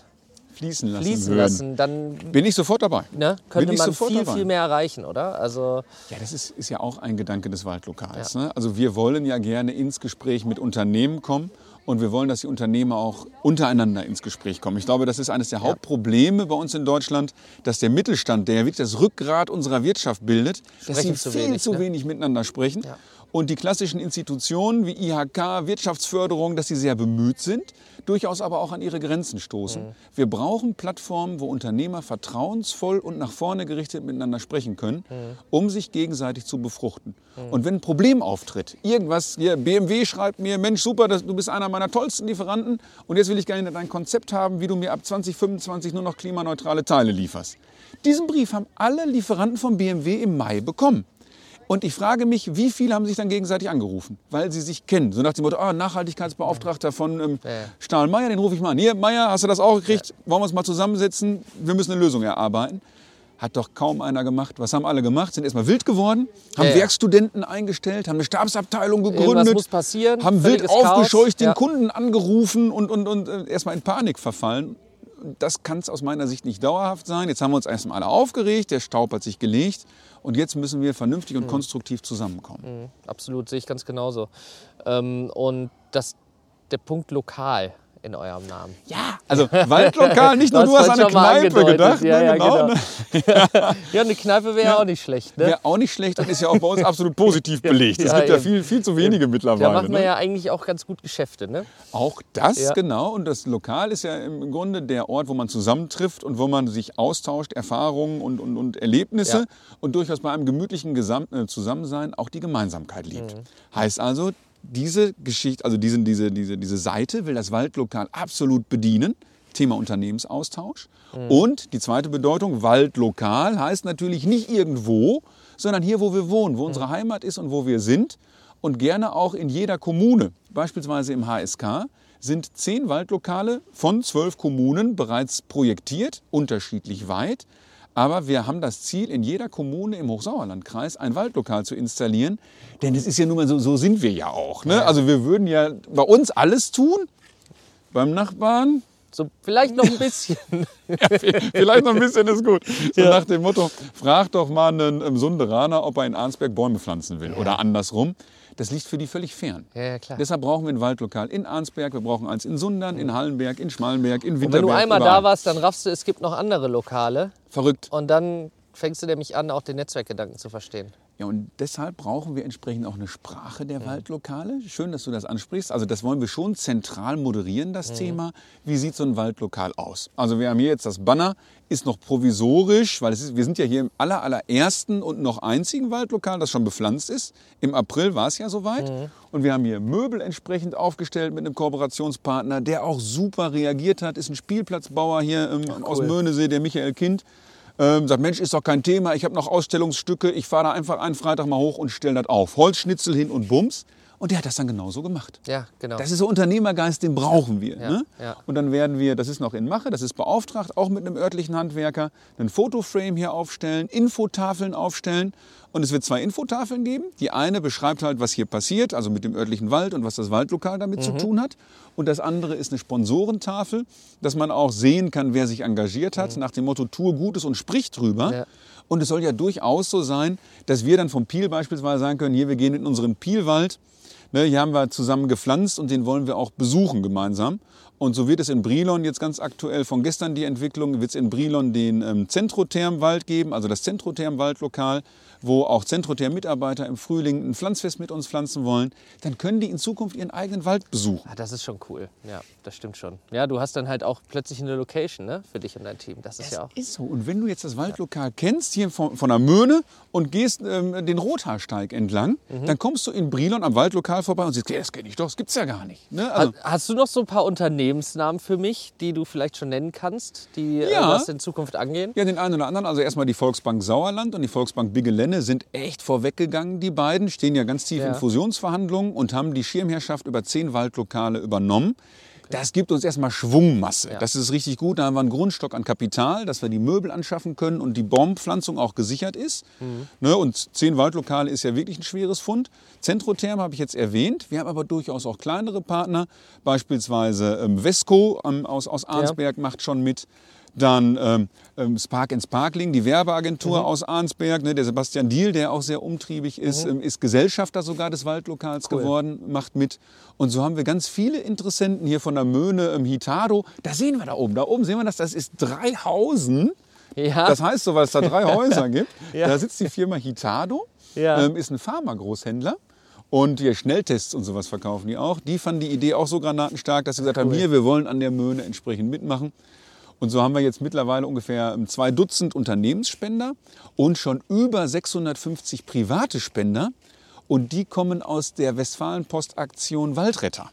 fließen lassen fließen lassen, dann Bin ich sofort dabei. ne, könnte man sofort viel, dabei. viel mehr erreichen, oder? Also Ja, das ist, ist ja auch ein Gedanke des Waldlokals. Ne? Also wir wollen ja gerne ins Gespräch mit Unternehmen kommen und wir wollen, dass die Unternehmer auch untereinander ins Gespräch kommen. Ich glaube, das ist eines der Hauptprobleme bei uns in Deutschland, dass der Mittelstand, der ja wirklich das Rückgrat unserer Wirtschaft bildet, dass sie zu viel wenig, zu ne? wenig miteinander sprechen. Und die klassischen Institutionen wie IHK, Wirtschaftsförderung, dass sie sehr bemüht sind, durchaus aber auch an ihre Grenzen stoßen. Mhm. Wir brauchen Plattformen, wo Unternehmer vertrauensvoll und nach vorne gerichtet miteinander sprechen können, Mhm. um sich gegenseitig zu befruchten. Und wenn ein Problem auftritt, irgendwas, hier, BMW schreibt mir, Mensch, super, das, du bist einer meiner tollsten Lieferanten und jetzt will ich gerne dein Konzept haben, wie du mir ab 2025 nur noch klimaneutrale Teile lieferst. Diesen Brief haben alle Lieferanten von BMW im Mai bekommen. Und ich frage mich, wie viele haben sich dann gegenseitig angerufen, weil sie sich kennen. So nach dem Motto, ah, Nachhaltigkeitsbeauftragter von ähm, Ja. Stahlmeier, den rufe ich mal an. Hier, Meier, hast du das auch gekriegt? Wollen wir uns mal zusammensetzen? Wir müssen eine Lösung erarbeiten. Hat doch kaum einer gemacht. Was haben alle gemacht? Sind erstmal wild geworden, haben Ja. Werkstudenten eingestellt, haben eine Stabsabteilung gegründet, Irgendwas muss passieren, haben wild aufgescheucht, den. Kunden angerufen und, und, und äh, erstmal in Panik verfallen. Das kann es aus meiner Sicht nicht dauerhaft sein. Jetzt haben wir uns erstmal alle aufgeregt, der Staub hat sich gelegt und jetzt müssen wir vernünftig und Mhm. konstruktiv zusammenkommen. absolut, sehe ich ganz genauso. Ähm, und das, der Punkt lokal in eurem Namen. Ja, also Waldlokal, nicht nur du hast an eine Kneipe gedacht. Ja, ne, ja, genau. genau. ne? Ja, eine Kneipe wäre auch nicht schlecht. Ne? Wäre auch nicht schlecht und ist ja auch bei uns absolut positiv belegt. Es Ja, gibt ja eben. viel, viel zu wenige mittlerweile. Da machen wir ne? ja eigentlich auch ganz gut Geschäfte. Ne? Auch das, Ja. genau. Und das Lokal ist ja im Grunde der Ort, wo man zusammentrifft und wo man sich austauscht, Erfahrungen und, und, und Erlebnisse Ja. und durchaus bei einem gemütlichen Gesam äh, Zusammensein auch die Gemeinsamkeit liebt. Mhm. Heißt also, diese Geschichte, also diese, diese, diese, diese Seite will das Waldlokal absolut bedienen. Thema Unternehmensaustausch. Mhm. Und die zweite Bedeutung, Waldlokal, heißt natürlich nicht irgendwo, sondern hier, wo wir wohnen, wo Mhm. unsere Heimat ist und wo wir sind. Und gerne auch in jeder Kommune, beispielsweise im HSK, sind zehn Waldlokale von zwölf Kommunen bereits projektiert, unterschiedlich weit. Aber wir haben das Ziel, in jeder Kommune im Hochsauerlandkreis ein Waldlokal zu installieren. Denn es ist ja nun mal so, so sind wir ja auch. Ne? Also wir würden ja bei uns alles tun, beim Nachbarn So vielleicht noch ein bisschen. Vielleicht noch ein bisschen ist gut. So nach dem Motto, frag doch mal einen ähm, Sunderaner, ob er in Arnsberg Bäume pflanzen will. Oder andersrum. Das liegt für die völlig fern. Ja, ja, klar. Deshalb brauchen wir ein Waldlokal in Arnsberg, wir brauchen eins in Sundern, in Hallenberg, in Schmalenberg, in Und Winterberg. wenn du einmal überall. da warst, dann raffst du, es gibt noch andere Lokale. Verrückt. Und dann fängst du nämlich an, auch den Netzwerkgedanken zu verstehen. Ja, und deshalb brauchen wir entsprechend auch eine Sprache der Waldlokale. Schön, dass du das ansprichst. Also das wollen wir schon zentral moderieren, das Thema. Wie sieht so ein Waldlokal aus? Also wir haben hier jetzt das Banner, ist noch provisorisch, weil es ist, wir sind ja hier im aller, allerersten und noch einzigen Waldlokal, das schon bepflanzt ist. Im April war es ja soweit. Und wir haben hier Möbel entsprechend aufgestellt mit einem Kooperationspartner, der auch super reagiert hat. Ist ein Spielplatzbauer hier ähm, aus Möhnesee, der Michael Kind. Ähm, sagt, Mensch, ist doch kein Thema, ich habe noch Ausstellungsstücke, ich fahre da einfach einen Freitag mal hoch und stelle das auf. Holzschnitzel hin und Bums. Und der hat das dann genauso gemacht. Ja, genau. Das ist so Unternehmergeist, den brauchen wir. Ja, ne? ja. Und dann werden wir, das ist noch in Mache, das ist beauftragt, auch mit einem örtlichen Handwerker, einen Fotoframe hier aufstellen, Infotafeln aufstellen. Und es wird zwei Infotafeln geben. Die eine beschreibt halt, was hier passiert, also mit dem örtlichen Wald und was das Waldlokal damit Mhm. zu tun hat. Und das andere ist eine Sponsorentafel, dass man auch sehen kann, wer sich engagiert hat, nach dem Motto, tue Gutes und sprich drüber. Mhm. Ja. Und es soll ja durchaus so sein, dass wir dann vom Piel beispielsweise sagen können, hier, wir gehen in unseren Pielwald, Ne, hier haben wir zusammen gepflanzt und den wollen wir auch besuchen gemeinsam. Und so wird es in Brilon jetzt ganz aktuell von gestern die Entwicklung, wird es in Brilon den ähm, Zentrothermwald geben, also das Zentrothermwaldlokal, wo auch Zentrotherm-Mitarbeiter im Frühling ein Pflanzfest mit uns pflanzen wollen. Dann können die in Zukunft ihren eigenen Wald besuchen. Ah, das ist schon cool. Ja, das stimmt schon. Ja, du hast dann halt auch plötzlich eine Location ne, für dich und dein Team. Das ist ja auch. Ist so. Und wenn du jetzt das Waldlokal kennst, hier von, von der Möhne und gehst ähm, den Rothaarsteig entlang, Mhm. dann kommst du in Brilon am Waldlokal vorbei und siehst, ja, das kenne ich doch, das gibt's ja gar nicht. Ne? Also, Ha- Hast du noch so ein paar Unternehmensnamen für mich, die du vielleicht schon nennen kannst, die äh, Ja. was in Zukunft angehen? Ja, den einen oder anderen. Also erstmal die Volksbank Sauerland und die Volksbank Bigelenne sind echt vorweggegangen, die beiden. Stehen ja ganz tief Ja. in Fusionsverhandlungen und haben die Schirmherrschaft über zehn Waldlokale übernommen. Das gibt uns erstmal Schwungmasse. Ja. Das ist richtig gut. Da haben wir einen Grundstock an Kapital, dass wir die Möbel anschaffen können und die Baumpflanzung auch gesichert ist. Mhm. Ne, und zehn Waldlokale ist ja wirklich ein schweres Fund. Zentrotherm habe ich jetzt erwähnt. Wir haben aber durchaus auch kleinere Partner. Beispielsweise ähm, Vesco ähm, aus, aus Arnsberg macht schon mit. Dann ähm, ähm, Spark Sparkling, die Werbeagentur Mhm. aus Arnsberg. Ne, der Sebastian Diel, der auch sehr umtriebig ist, ähm, ist Gesellschafter sogar des Waldlokals Mhm. Cool. geworden, macht mit. Und so haben wir ganz viele Interessenten hier von der Möhne, ähm, Hitado. Da sehen wir da oben. Da oben sehen wir das, das ist Dreihausen. Ja. Das heißt so, weil es da drei Häuser gibt. Ja. Da sitzt die Firma Hitado, Ja. ähm, ist ein Pharma-Großhändler. Und die Schnelltests und sowas verkaufen die auch. Die fanden die Idee auch so granatenstark, dass sie gesagt haben, Cool. hier, wir wollen an der Möhne entsprechend mitmachen. Und so haben wir jetzt mittlerweile ungefähr ähm, zwei Dutzend Unternehmensspender und schon über 650 private Spender. Und die kommen aus der Westfalenpost-Aktion Waldretter.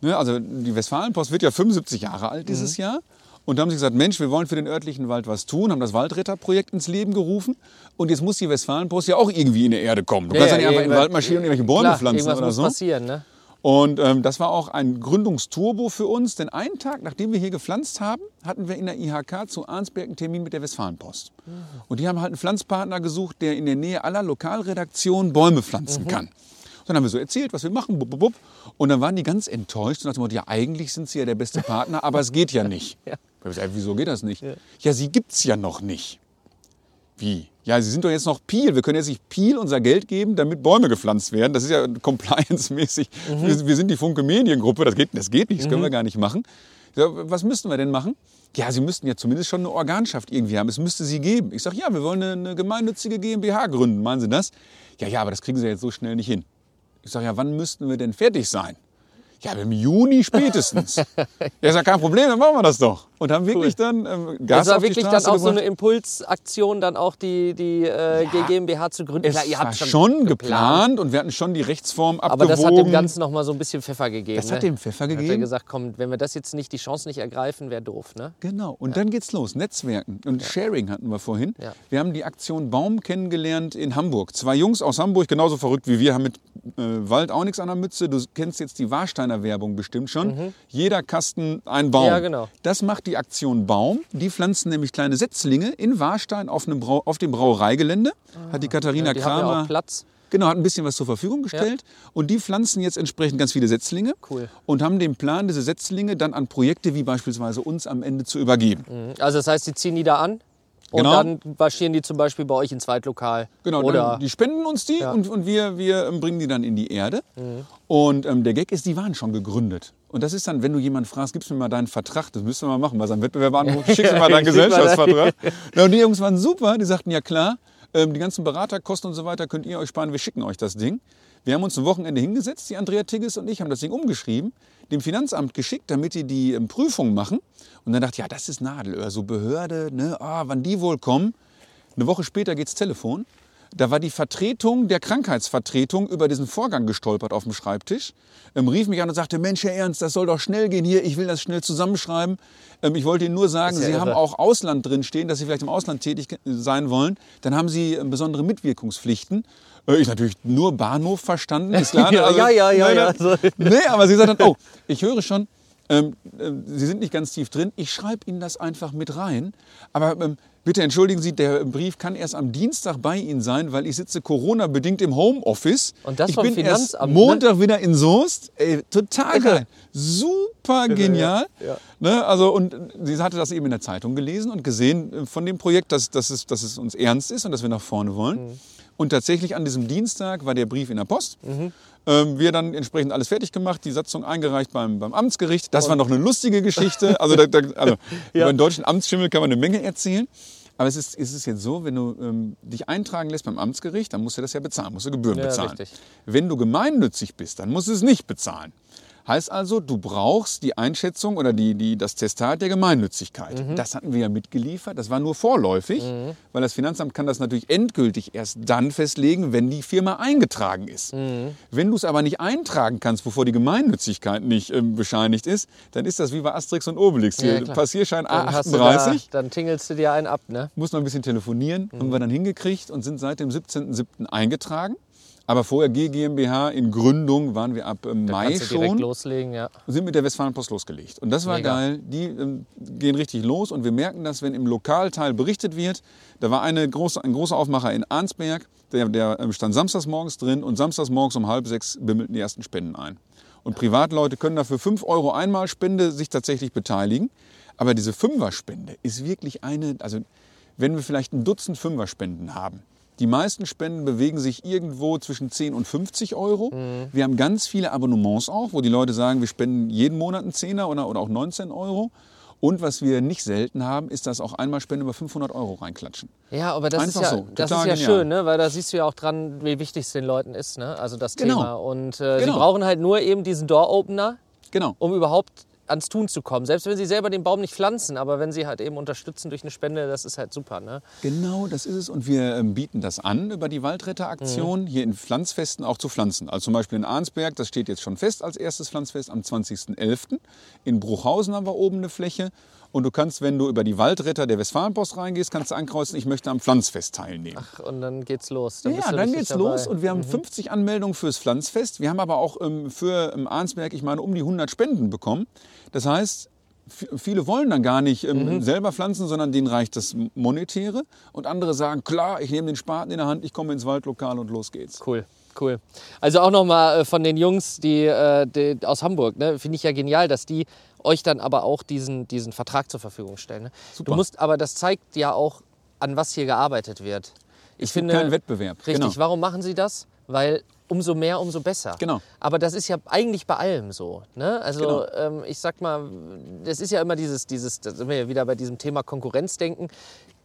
Ne, also die Westfalenpost wird ja 75 Jahre alt dieses Jahr. Und da haben sie gesagt, Mensch, wir wollen für den örtlichen Wald was tun, haben das Waldretterprojekt ins Leben gerufen. Und jetzt muss die Westfalenpost ja auch irgendwie in die Erde kommen. Du kannst ja nicht einfach in den Wald marschieren und irgendwelche Bäume Klar, pflanzen oder muss so. passieren, ne? Und ähm, das war auch ein Gründungsturbo für uns, denn einen Tag, nachdem wir hier gepflanzt haben, hatten wir in der IHK zu Arnsberg einen Termin mit der Westfalenpost. Und die haben halt einen Pflanzpartner gesucht, der in der Nähe aller Lokalredaktionen Bäume pflanzen kann. Und dann haben wir so erzählt, was wir machen, bub, bub, bub. und dann waren die ganz enttäuscht und Motto, ja eigentlich sind sie ja der beste Partner, aber es geht ja nicht. Ja. Ich gesagt, Wieso geht das nicht? Ja, sie gibt's ja noch nicht. Wie? Ja, Sie sind doch jetzt noch Peel. Wir können jetzt nicht Peel unser Geld geben, damit Bäume gepflanzt werden. Das ist ja compliance-mäßig. Wir, wir sind die Funke Mediengruppe. Das geht, das geht nicht, das können wir gar nicht machen. Was müssten wir denn machen? Ja, Sie müssten ja zumindest schon eine Organschaft irgendwie haben. Es müsste sie geben. Ich sage, ja, wir wollen eine, eine gemeinnützige GmbH gründen. Meinen Sie das? Ja, ja, aber das kriegen Sie jetzt so schnell nicht hin. Ich sage, ja, wann müssten wir denn fertig sein? Ja, im Juni spätestens. ja, ist ja kein Problem, dann machen wir das doch. Und haben wirklich dann ähm, Gas Das war wirklich dann auch so gebracht. eine Impulsaktion, dann auch die, die äh, GmbH zu gründen. Es Klar, ihr habt schon, geplant und wir hatten schon die Rechtsform Aber abgewogen. das hat dem Ganzen noch mal so ein bisschen Pfeffer gegeben. Das hat ne? dem Pfeffer Hat er gegeben. gesagt, komm, wenn wir das jetzt nicht, die Chance nicht ergreifen, wäre doof, ne? Genau, und dann geht's los. Netzwerken und Sharing hatten wir vorhin. Ja. Wir haben die Aktion Baum kennengelernt in Hamburg. Zwei Jungs aus Hamburg, genauso verrückt wie wir, haben mit äh, Wald auch nichts an der Mütze. Du kennst jetzt die Warsteiner Werbung bestimmt schon. Jeder Kasten ein Baum. Mhm. Ja, genau. Das macht die Aktion Baum. Die pflanzen nämlich kleine Setzlinge in Warstein auf, Brau auf dem Brauereigelände. Hat die Katharina Ah. Die haben ja Kramer auch Platz. Genau, hat ein bisschen was zur Verfügung gestellt. Und die pflanzen jetzt entsprechend ganz viele Setzlinge. Cool. Und haben den Plan, diese Setzlinge dann an Projekte wie beispielsweise uns am Ende zu übergeben. Also das heißt, die ziehen die da an und Genau. dann marschieren die zum Beispiel bei euch ins Zweitlokal. Genau, Oder die spenden uns die Ja. und, und wir, wir ähm, bringen die dann in die Erde. Und ähm, der Gag ist, die waren schon gegründet. Und das ist dann, wenn du jemanden fragst, gibst mir mal deinen Vertrag, das müssen wir mal machen, weil sein Wettbewerber anruft, schickst mir mal deinen Gesellschaftsvertrag. Ja, und die Jungs waren super, die sagten, ja klar, ähm, die ganzen Beraterkosten und so weiter könnt ihr euch sparen, wir schicken euch das Ding. Wir haben uns ein Wochenende hingesetzt, die Andrea Tigges und ich haben das Ding umgeschrieben, dem Finanzamt geschickt, damit die die ähm, Prüfung machen. Und dann dachte ich, ja, das ist Nadelöhr, so Behörde, ne, ah, wann die wohl kommen. Eine Woche später geht's Telefon. Da war die Vertretung der Krankheitsvertretung über diesen Vorgang gestolpert auf dem Schreibtisch, ähm, rief mich an und sagte, Mensch, Herr Ernst, das soll doch schnell gehen hier, ich will das schnell zusammenschreiben. Ähm, ich wollte Ihnen nur sagen, Sie irre. haben auch Ausland drin stehen, dass Sie vielleicht im Ausland tätig sein wollen. Dann haben Sie ähm, besondere Mitwirkungspflichten. Äh, Ich natürlich nur Bahnhof verstanden, ist klar. ne? Ja, ja, ja, ja, nein, ja, nein. so. Nee, aber sie sagt dann, oh, ich höre schon, ähm, äh, Sie sind nicht ganz tief drin, ich schreibe Ihnen das einfach mit rein. Aber ähm, bitte entschuldigen Sie, der Brief kann erst am Dienstag bei Ihnen sein, weil ich sitze Corona-bedingt im Homeoffice. Und das ich vom bin erst Finanzamt, ne? Montag wieder in Soest. Ey, total geil. Super genial. ja. Ne, also, und sie hatte das eben in der Zeitung gelesen und gesehen äh, von dem Projekt, dass, dass, es, dass es uns ernst ist und dass wir nach vorne wollen. Mhm. Und tatsächlich an diesem Dienstag war der Brief in der Post. Ähm, wir dann entsprechend alles fertig gemacht, die Satzung eingereicht beim, beim Amtsgericht. Das war noch eine lustige Geschichte. Also, da, da, also Ja. über den deutschen Amtsschimmel kann man eine Menge erzählen. Aber es ist, es ist jetzt so, wenn du ähm, dich eintragen lässt beim Amtsgericht, dann musst du das ja bezahlen, musst du Gebühren Ja, bezahlen. richtig. Wenn du gemeinnützig bist, dann musst du es nicht bezahlen. Heißt also, du brauchst die Einschätzung oder die, die, das Testat der Gemeinnützigkeit. Mhm. Das hatten wir ja mitgeliefert. Das war nur vorläufig, weil das Finanzamt kann das natürlich endgültig erst dann festlegen, wenn die Firma eingetragen ist. Mhm. Wenn du es aber nicht eintragen kannst, bevor die Gemeinnützigkeit nicht ähm, bescheinigt ist, dann ist das wie bei Asterix und Obelix. Ja. Passierschein Dann, hast du da, A38 dann tingelst du dir einen ab, ne? muss noch ein bisschen telefonieren, Mhm. haben wir dann hingekriegt und sind seit dem 17.07. eingetragen. Aber vorher G GmbH in Gründung waren wir ab ähm, Mai Kannst du direkt schon loslegen, ja. sind mit der Westfalenpost losgelegt. Und das war Mega. geil. Die ähm, gehen richtig los und wir merken das, wenn im Lokalteil berichtet wird. Da war eine große, ein großer Aufmacher in Arnsberg, der, der ähm, stand samstags morgens drin und samstags morgens um halb sechs bimmelten die ersten Spenden ein. Und Privatleute können dafür 5 Euro Einmalspende sich tatsächlich beteiligen. Aber diese Fünferspende ist wirklich eine, also wenn wir vielleicht ein Dutzend Fünferspenden haben, die meisten Spenden bewegen sich irgendwo zwischen 10 und 50 Euro. Wir haben ganz viele Abonnements auch, wo die Leute sagen, wir spenden jeden Monat einen Zehner oder, oder auch 19 Euro. Und was wir nicht selten haben, ist, dass auch einmal Spenden über 500 Euro reinklatschen. Ja, aber das Einfach ist ja, so, das ist ja schön, ne? weil da siehst du ja auch dran, wie wichtig es den Leuten ist, ne? also das Genau. Thema. Und äh, sie Genau. brauchen halt nur eben diesen Door-Opener, Genau. um überhaupt ans Tun zu kommen. Selbst wenn sie selber den Baum nicht pflanzen, aber wenn sie halt eben unterstützen durch eine Spende, das ist halt super. Ne? Genau, das ist es. Und wir ähm, bieten das an über die Waldretteraktion, Mhm. hier in Pflanzfesten auch zu pflanzen. Also zum Beispiel in Arnsberg, das steht jetzt schon fest als erstes Pflanzfest am 20.11. In Bruchhausen haben wir oben eine Fläche. Und du kannst, wenn du über die Waldretter der Westfalenpost reingehst, kannst du ankreuzen, ich möchte am Pflanzfest teilnehmen. Ach, und dann geht's los. Dann Ja, dann geht's dabei. Mhm. los und wir haben 50 Anmeldungen fürs Pflanzfest. Wir haben aber auch ähm, für ähm, Arnsberg, ich meine, um die 100 Spenden bekommen. Das heißt, viele wollen dann gar nicht ähm, Mhm. selber pflanzen, sondern denen reicht das Monetäre. Und andere sagen, klar, ich nehme den Spaten in der Hand, ich komme ins Waldlokal und los geht's. Cool, cool. Also auch nochmal von den Jungs die, äh, die aus Hamburg, ne? finde ich ja genial, dass die euch dann aber auch diesen, diesen Vertrag zur Verfügung stellen. Ne? Du musst, aber das zeigt ja auch, an was hier gearbeitet wird. Ich finde, keinen Wettbewerb. Richtig, Genau. warum machen sie das? Weil umso mehr, umso besser. Genau. Aber das ist ja eigentlich bei allem so. Ne? Also Genau. ähm, ich sag mal, das ist ja immer dieses, dieses, da sind wir ja wieder bei diesem Thema Konkurrenzdenken.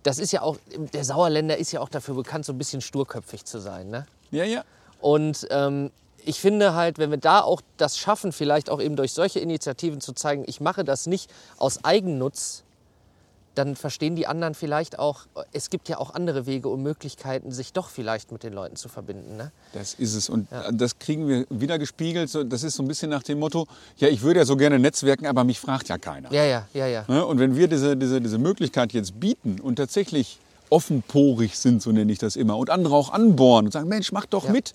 Das ist ja auch, der Sauerländer ist ja auch dafür bekannt, so ein bisschen sturköpfig zu sein. Ne? Ja, ja. Und ähm, ich finde halt, wenn wir da auch das schaffen, vielleicht auch eben durch solche Initiativen zu zeigen, ich mache das nicht aus Eigennutz, dann verstehen die anderen vielleicht auch, es gibt ja auch andere Wege und Möglichkeiten, sich doch vielleicht mit den Leuten zu verbinden. Ne? Das ist es. Und das kriegen wir wieder gespiegelt. Das ist so ein bisschen nach dem Motto, ja, ich würde ja so gerne netzwerken, aber mich fragt ja keiner. Ja, ja, ja, ja. Ne? Und wenn wir diese, diese, diese Möglichkeit jetzt bieten und tatsächlich offenporig sind, so nenne ich das immer, und andere auch anbohren und sagen, Mensch, mach doch Ja. mit,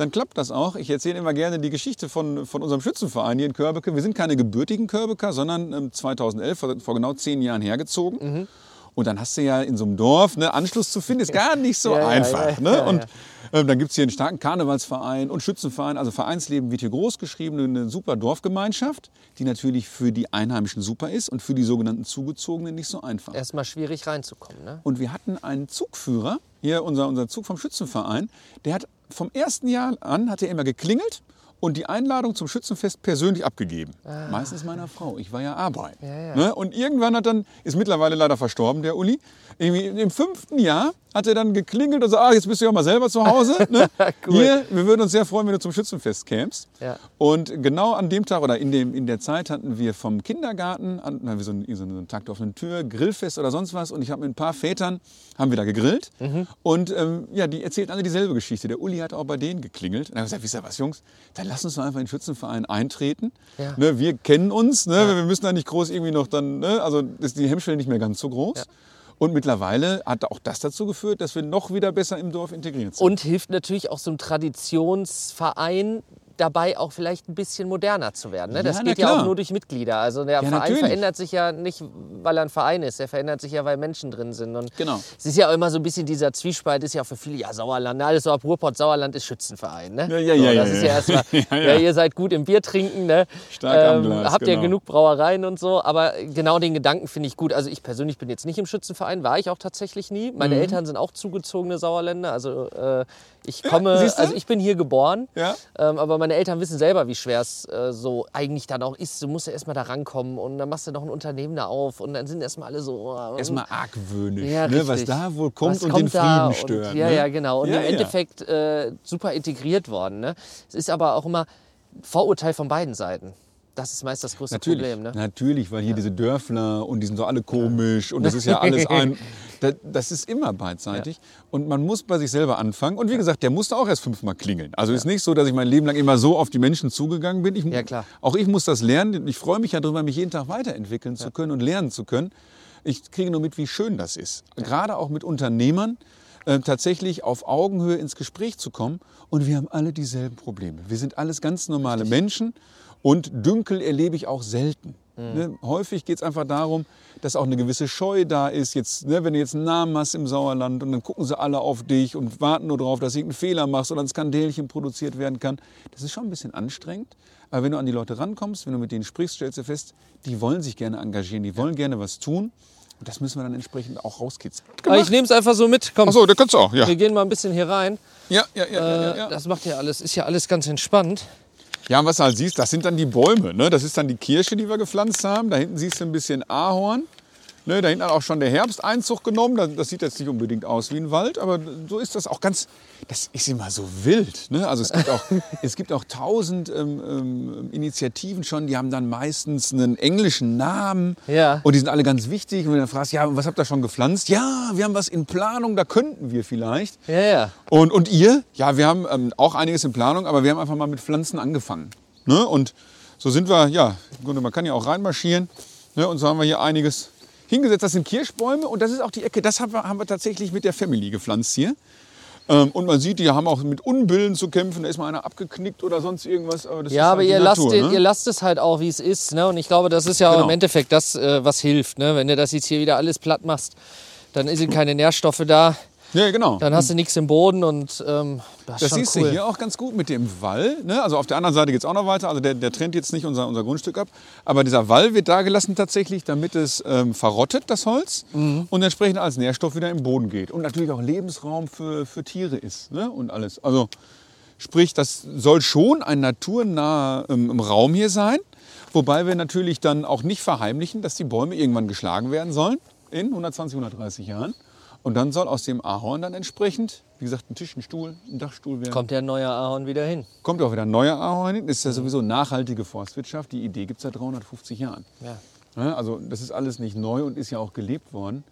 dann klappt das auch. Ich erzähle immer gerne die Geschichte von, von unserem Schützenverein hier in Körbeke. Wir sind keine gebürtigen Körbeker, sondern ähm, 2011, vor, vor genau zehn Jahren hergezogen. Mhm. Und dann hast du ja in so einem Dorf, ne, Anschluss zu finden, ist gar nicht so Ja, einfach. ja, ne? ja, und ähm, dann gibt es hier einen starken Karnevalsverein und Schützenverein. Also Vereinsleben wird hier groß geschrieben, eine super Dorfgemeinschaft, die natürlich für die Einheimischen super ist und für die sogenannten Zugezogenen nicht so einfach. Erstmal schwierig reinzukommen. Ne? Und wir hatten einen Zugführer, hier unser, unser Zug vom Schützenverein, der hat vom ersten Jahr an hat er immer geklingelt und die Einladung zum Schützenfest persönlich abgegeben. Meistens meiner Frau. Ich war ja arbeiten. Ah. Ja, ja. Ne? Und irgendwann hat dann, ist mittlerweile leider verstorben, der Uli. Irgendwie Im fünften Jahr hat er dann geklingelt und so, ah, jetzt bist du ja mal selber zu Hause. Ne? Cool. Hier, wir würden uns sehr freuen, wenn du zum Schützenfest kämst. Ja. Und genau an dem Tag oder in, dem, in der Zeit hatten wir vom Kindergarten, hatten wir so, einen, so einen Tag der offenen Tür, Grillfest oder sonst was. Und ich habe mit ein paar Vätern, haben wir da gegrillt. Mhm. Und ähm, ja, die erzählten alle dieselbe Geschichte. Der Uli hat auch bei denen geklingelt. Und er hat gesagt, wisst ihr was, Jungs, dann lass uns doch einfach in den Schützenverein eintreten. Ja. Ne, wir kennen uns, ne, wir müssen da nicht groß irgendwie noch dann, ne, also ist die Hemmschwelle nicht mehr ganz so groß. Ja. Und mittlerweile hat auch das dazu geführt, dass wir noch wieder besser im Dorf integriert sind. Und hilft natürlich auch so ein Traditionsverein dabei auch vielleicht ein bisschen moderner zu werden. Ne? Das Ja, geht ja auch nur durch Mitglieder. Also der Verein natürlich. verändert sich ja nicht, weil er ein Verein ist. Der verändert sich ja, weil Menschen drin sind. Und Genau. Es ist ja auch immer so ein bisschen dieser Zwiespalt, ist ja auch für viele, ja Sauerland, alles so ab Ruhrpott, Sauerland ist Schützenverein. Ne? Ja, ja, so, ja, Das ja, ist ja. ja erstmal, Ja, ja, ja. ihr seid gut im Bier trinken, ne? Stark am Glas, habt ihr genau. genug Brauereien und so, aber genau den Gedanken finde ich gut. Also ich persönlich bin jetzt nicht im Schützenverein, war ich auch tatsächlich nie. Meine Mhm. Eltern sind auch zugezogene Sauerländer, also äh, ich komme, also ich bin hier geboren, Ja. ähm, aber meine Eltern wissen selber, wie schwer es äh, so eigentlich dann auch ist. Du musst ja erstmal da rankommen und dann machst du noch ein Unternehmen da auf und dann sind erstmal alle so. oh, Erstmal argwöhnisch, ja, ne, was da wohl kommt Was und kommt den Frieden stört. Und, ja, ne? ja, genau. Und Ja, im ja. Endeffekt äh, super integriert worden. Ne? Es ist aber auch immer Vorurteil von beiden Seiten. Das ist meist das größte Natürlich, Problem. Ne? natürlich, weil hier diese Dörfler und die sind so alle komisch und das ist ja alles ein. Das, das ist immer beidseitig und man muss bei sich selber anfangen. Und wie gesagt, der musste auch erst fünfmal klingeln. Also ist nicht so, dass ich mein Leben lang immer so auf die Menschen zugegangen bin. Ich, Ja, klar. Auch ich muss das lernen. Ich freue mich ja darüber, mich jeden Tag weiterentwickeln zu können und lernen zu können. Ich kriege nur mit, wie schön das ist. Gerade auch mit Unternehmern äh, tatsächlich auf Augenhöhe ins Gespräch zu kommen. Und wir haben alle dieselben Probleme. Wir sind alles ganz normale Menschen und Dünkel erlebe ich auch selten. Ne? Häufig geht es einfach darum, dass auch eine gewisse Scheu da ist. Jetzt, ne, wenn du jetzt einen Namen hast im Sauerland und dann gucken sie alle auf dich und warten nur darauf, dass du irgendeinen Fehler machst oder ein Skandälchen produziert werden kann. Das ist schon ein bisschen anstrengend. Aber wenn du an die Leute rankommst, wenn du mit denen sprichst, stellst du fest, die wollen sich gerne engagieren, die wollen gerne was tun. Und das müssen wir dann entsprechend auch rauskitzeln. Aber ich nehme es einfach so mit. Komm, Achso, der kannst du auch, ja. wir gehen mal ein bisschen hier rein. Ja, ja, ja, ja, ja, Äh, ja. Das macht ja alles, ist ja alles ganz entspannt. Ja, und was du halt siehst, das sind dann die Bäume. Ne? Das ist dann die Kirsche, die wir gepflanzt haben. Da hinten siehst du ein bisschen Ahorn. Ne? Da hinten hat auch schon der Herbst Einzug genommen. Das, sieht jetzt nicht unbedingt aus wie ein Wald, aber so ist das auch ganz. Das ist immer so wild. Ne? Also es gibt auch, es gibt auch tausend ähm, ähm, Initiativen schon, die haben dann meistens einen englischen Namen. Ja. Und die sind alle ganz wichtig. Und wenn du dann fragst, ja, was habt ihr schon gepflanzt? Ja, wir haben was in Planung, da könnten wir vielleicht. Ja, ja. Und, und ihr? Ja, wir haben ähm, auch einiges in Planung, aber wir haben einfach mal mit Pflanzen angefangen. Ne? Und so sind wir, ja, im Grunde, man kann ja auch reinmarschieren. Ne? Und so haben wir hier einiges hingesetzt. Das sind Kirschbäume und das ist auch die Ecke, das haben wir, haben wir tatsächlich mit der Family gepflanzt hier. Ähm, und man sieht, die haben auch mit Unbillen zu kämpfen. Da ist mal einer abgeknickt oder sonst irgendwas. Aber Ja, halt aber die ihr lasst, Natur, den- ne? ihr lasst es halt auch, wie es ist. Ne? Und ich glaube, das ist ja Genau. im Endeffekt das, äh, was hilft. Ne? Wenn du das jetzt hier wieder alles platt machst, dann sind keine Nährstoffe da, Ja, genau. dann hast du nichts im Boden und ähm, das ist Das siehst cool. du hier auch ganz gut mit dem Wall. Ne? Also auf der anderen Seite geht es auch noch weiter. Also der, der trennt jetzt nicht unser, unser Grundstück ab. Aber dieser Wall wird da gelassen tatsächlich, damit es ähm, verrottet, das Holz. Mhm. Und entsprechend als Nährstoff wieder im Boden geht. Und natürlich auch Lebensraum für, für Tiere ist. Ne? Und alles. Also sprich, das soll schon ein naturnaher ähm, Raum hier sein. Wobei wir natürlich dann auch nicht verheimlichen, dass die Bäume irgendwann geschlagen werden sollen. In 120, 130 Jahren. Und dann soll aus dem Ahorn dann entsprechend, wie gesagt, ein Tisch, ein Stuhl, ein Dachstuhl werden. Kommt der neue Ahorn wieder hin. Kommt auch wieder ein neuer Ahorn hin. Ist ja sowieso nachhaltige Forstwirtschaft. Die Idee gibt es seit 350 Jahren. Ja. Ja, also das ist alles nicht neu und ist ja auch gelebt worden.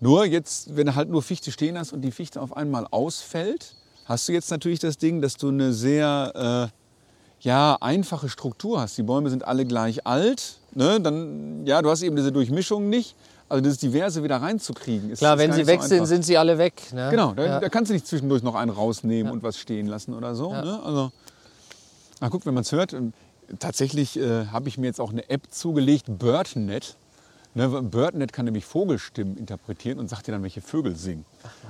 Nur jetzt, wenn du halt nur Fichte stehen hast und die Fichte auf einmal ausfällt, hast du jetzt natürlich das Ding, dass du eine sehr äh, ja, einfache Struktur hast. Die Bäume sind alle gleich alt. Ne? Dann, ja, du hast eben diese Durchmischung nicht. Also das Diverse wieder reinzukriegen. Ist, Klar, ist wenn sie nicht so weg sind, sind sie alle weg. Ne? Genau, da, Ja. da kannst du nicht zwischendurch noch einen rausnehmen und was stehen lassen oder so. Ja. Ne? Also, na guck, wenn man es hört, ähm, tatsächlich äh, habe ich mir jetzt auch eine App zugelegt, BirdNet. Ne, BirdNet kann nämlich Vogelstimmen interpretieren und sagt dir dann, welche Vögel singen.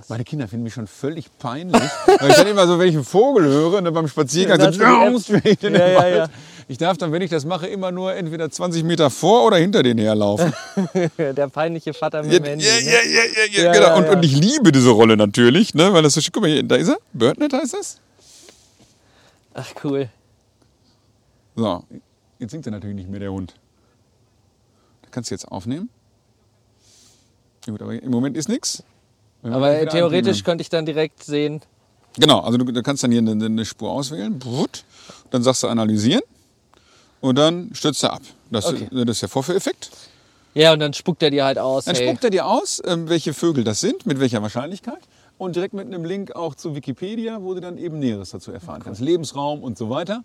Meine Kinder finden mich schon völlig peinlich, weil ich dann immer so, wenn ich einen Vogel höre, ne, beim Spaziergang Ja, so, App. in den Ja, Wald. ja. Ich darf dann, wenn ich das mache, immer nur entweder 20 Meter vor oder hinter denen herlaufen. Der peinliche Vater mit Ja, dem Handy. ja, ne? ja, ja, ja, genau. und, und ich liebe diese Rolle natürlich, ne? weil das so schön. Guck mal, hier, da ist er. Birdnet heißt das? Ach cool. So, jetzt singt er natürlich nicht mehr, der Hund. Da kannst du jetzt aufnehmen. Gut, aber im Moment ist nichts. Aber theoretisch könnte ich dann direkt sehen. Genau, also du, du kannst dann hier eine, eine Spur auswählen. Brut. Dann sagst du analysieren. Und dann stürzt er ab. Das, Okay. das ist der Vorführeffekt. Ja, und dann spuckt er dir halt aus. Dann hey. spuckt er dir aus, ähm, welche Vögel das sind, mit welcher Wahrscheinlichkeit. Und direkt mit einem Link auch zu Wikipedia, wo du dann eben Näheres dazu erfahren kannst. Lebensraum und so weiter.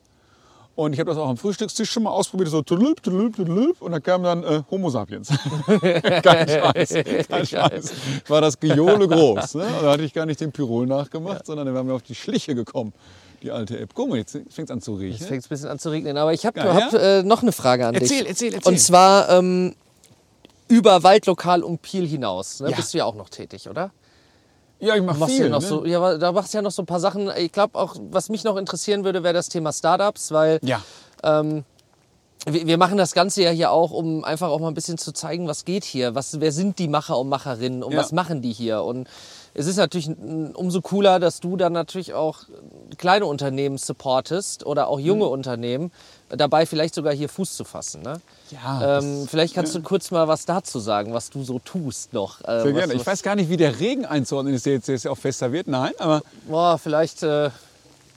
Und ich habe das auch am Frühstückstisch schon mal ausprobiert, so tudulüp, tudulüp, tudulüp, und da kam dann äh, Homo sapiens. kein Scheiß, kein Scheiß. War das Gejohle groß. Ne? Da hatte ich gar nicht den Pyrol nachgemacht, sondern da waren wir auf die Schliche gekommen, die alte App. Guck mal, jetzt fängt es an zu Jetzt riechen. fängt es ein bisschen an zu regnen. Aber ich habe Geil, hab, äh, noch eine Frage an Erzähl, dich. erzähl, erzähl. Und zwar ähm, über Waldlokal und Piel hinaus. Ne? Ja. Bist du ja auch noch tätig, oder? Ja, ich mache viel. ja noch ne? so, ja, da machst du ja noch so ein paar Sachen. Ich glaube auch, was mich noch interessieren würde, wäre das Thema Startups, weil ja. ähm, wir, wir machen das Ganze ja hier auch, um einfach auch mal ein bisschen zu zeigen, was geht hier, was, wer sind die Macher und Macherinnen und Ja. was machen die hier. Und es ist natürlich umso cooler, dass du dann natürlich auch kleine Unternehmen supportest oder auch Mhm. junge Unternehmen, dabei vielleicht sogar hier Fuß zu fassen. Ne? Ja, Ähm, vielleicht kannst du kurz mal was dazu sagen, was du so tust noch. Äh, Sehr gerne. Ich weiß gar nicht, wie der Regen einzuordnen ist, der jetzt, auch fester wird. Nein, aber Boah, vielleicht. Äh,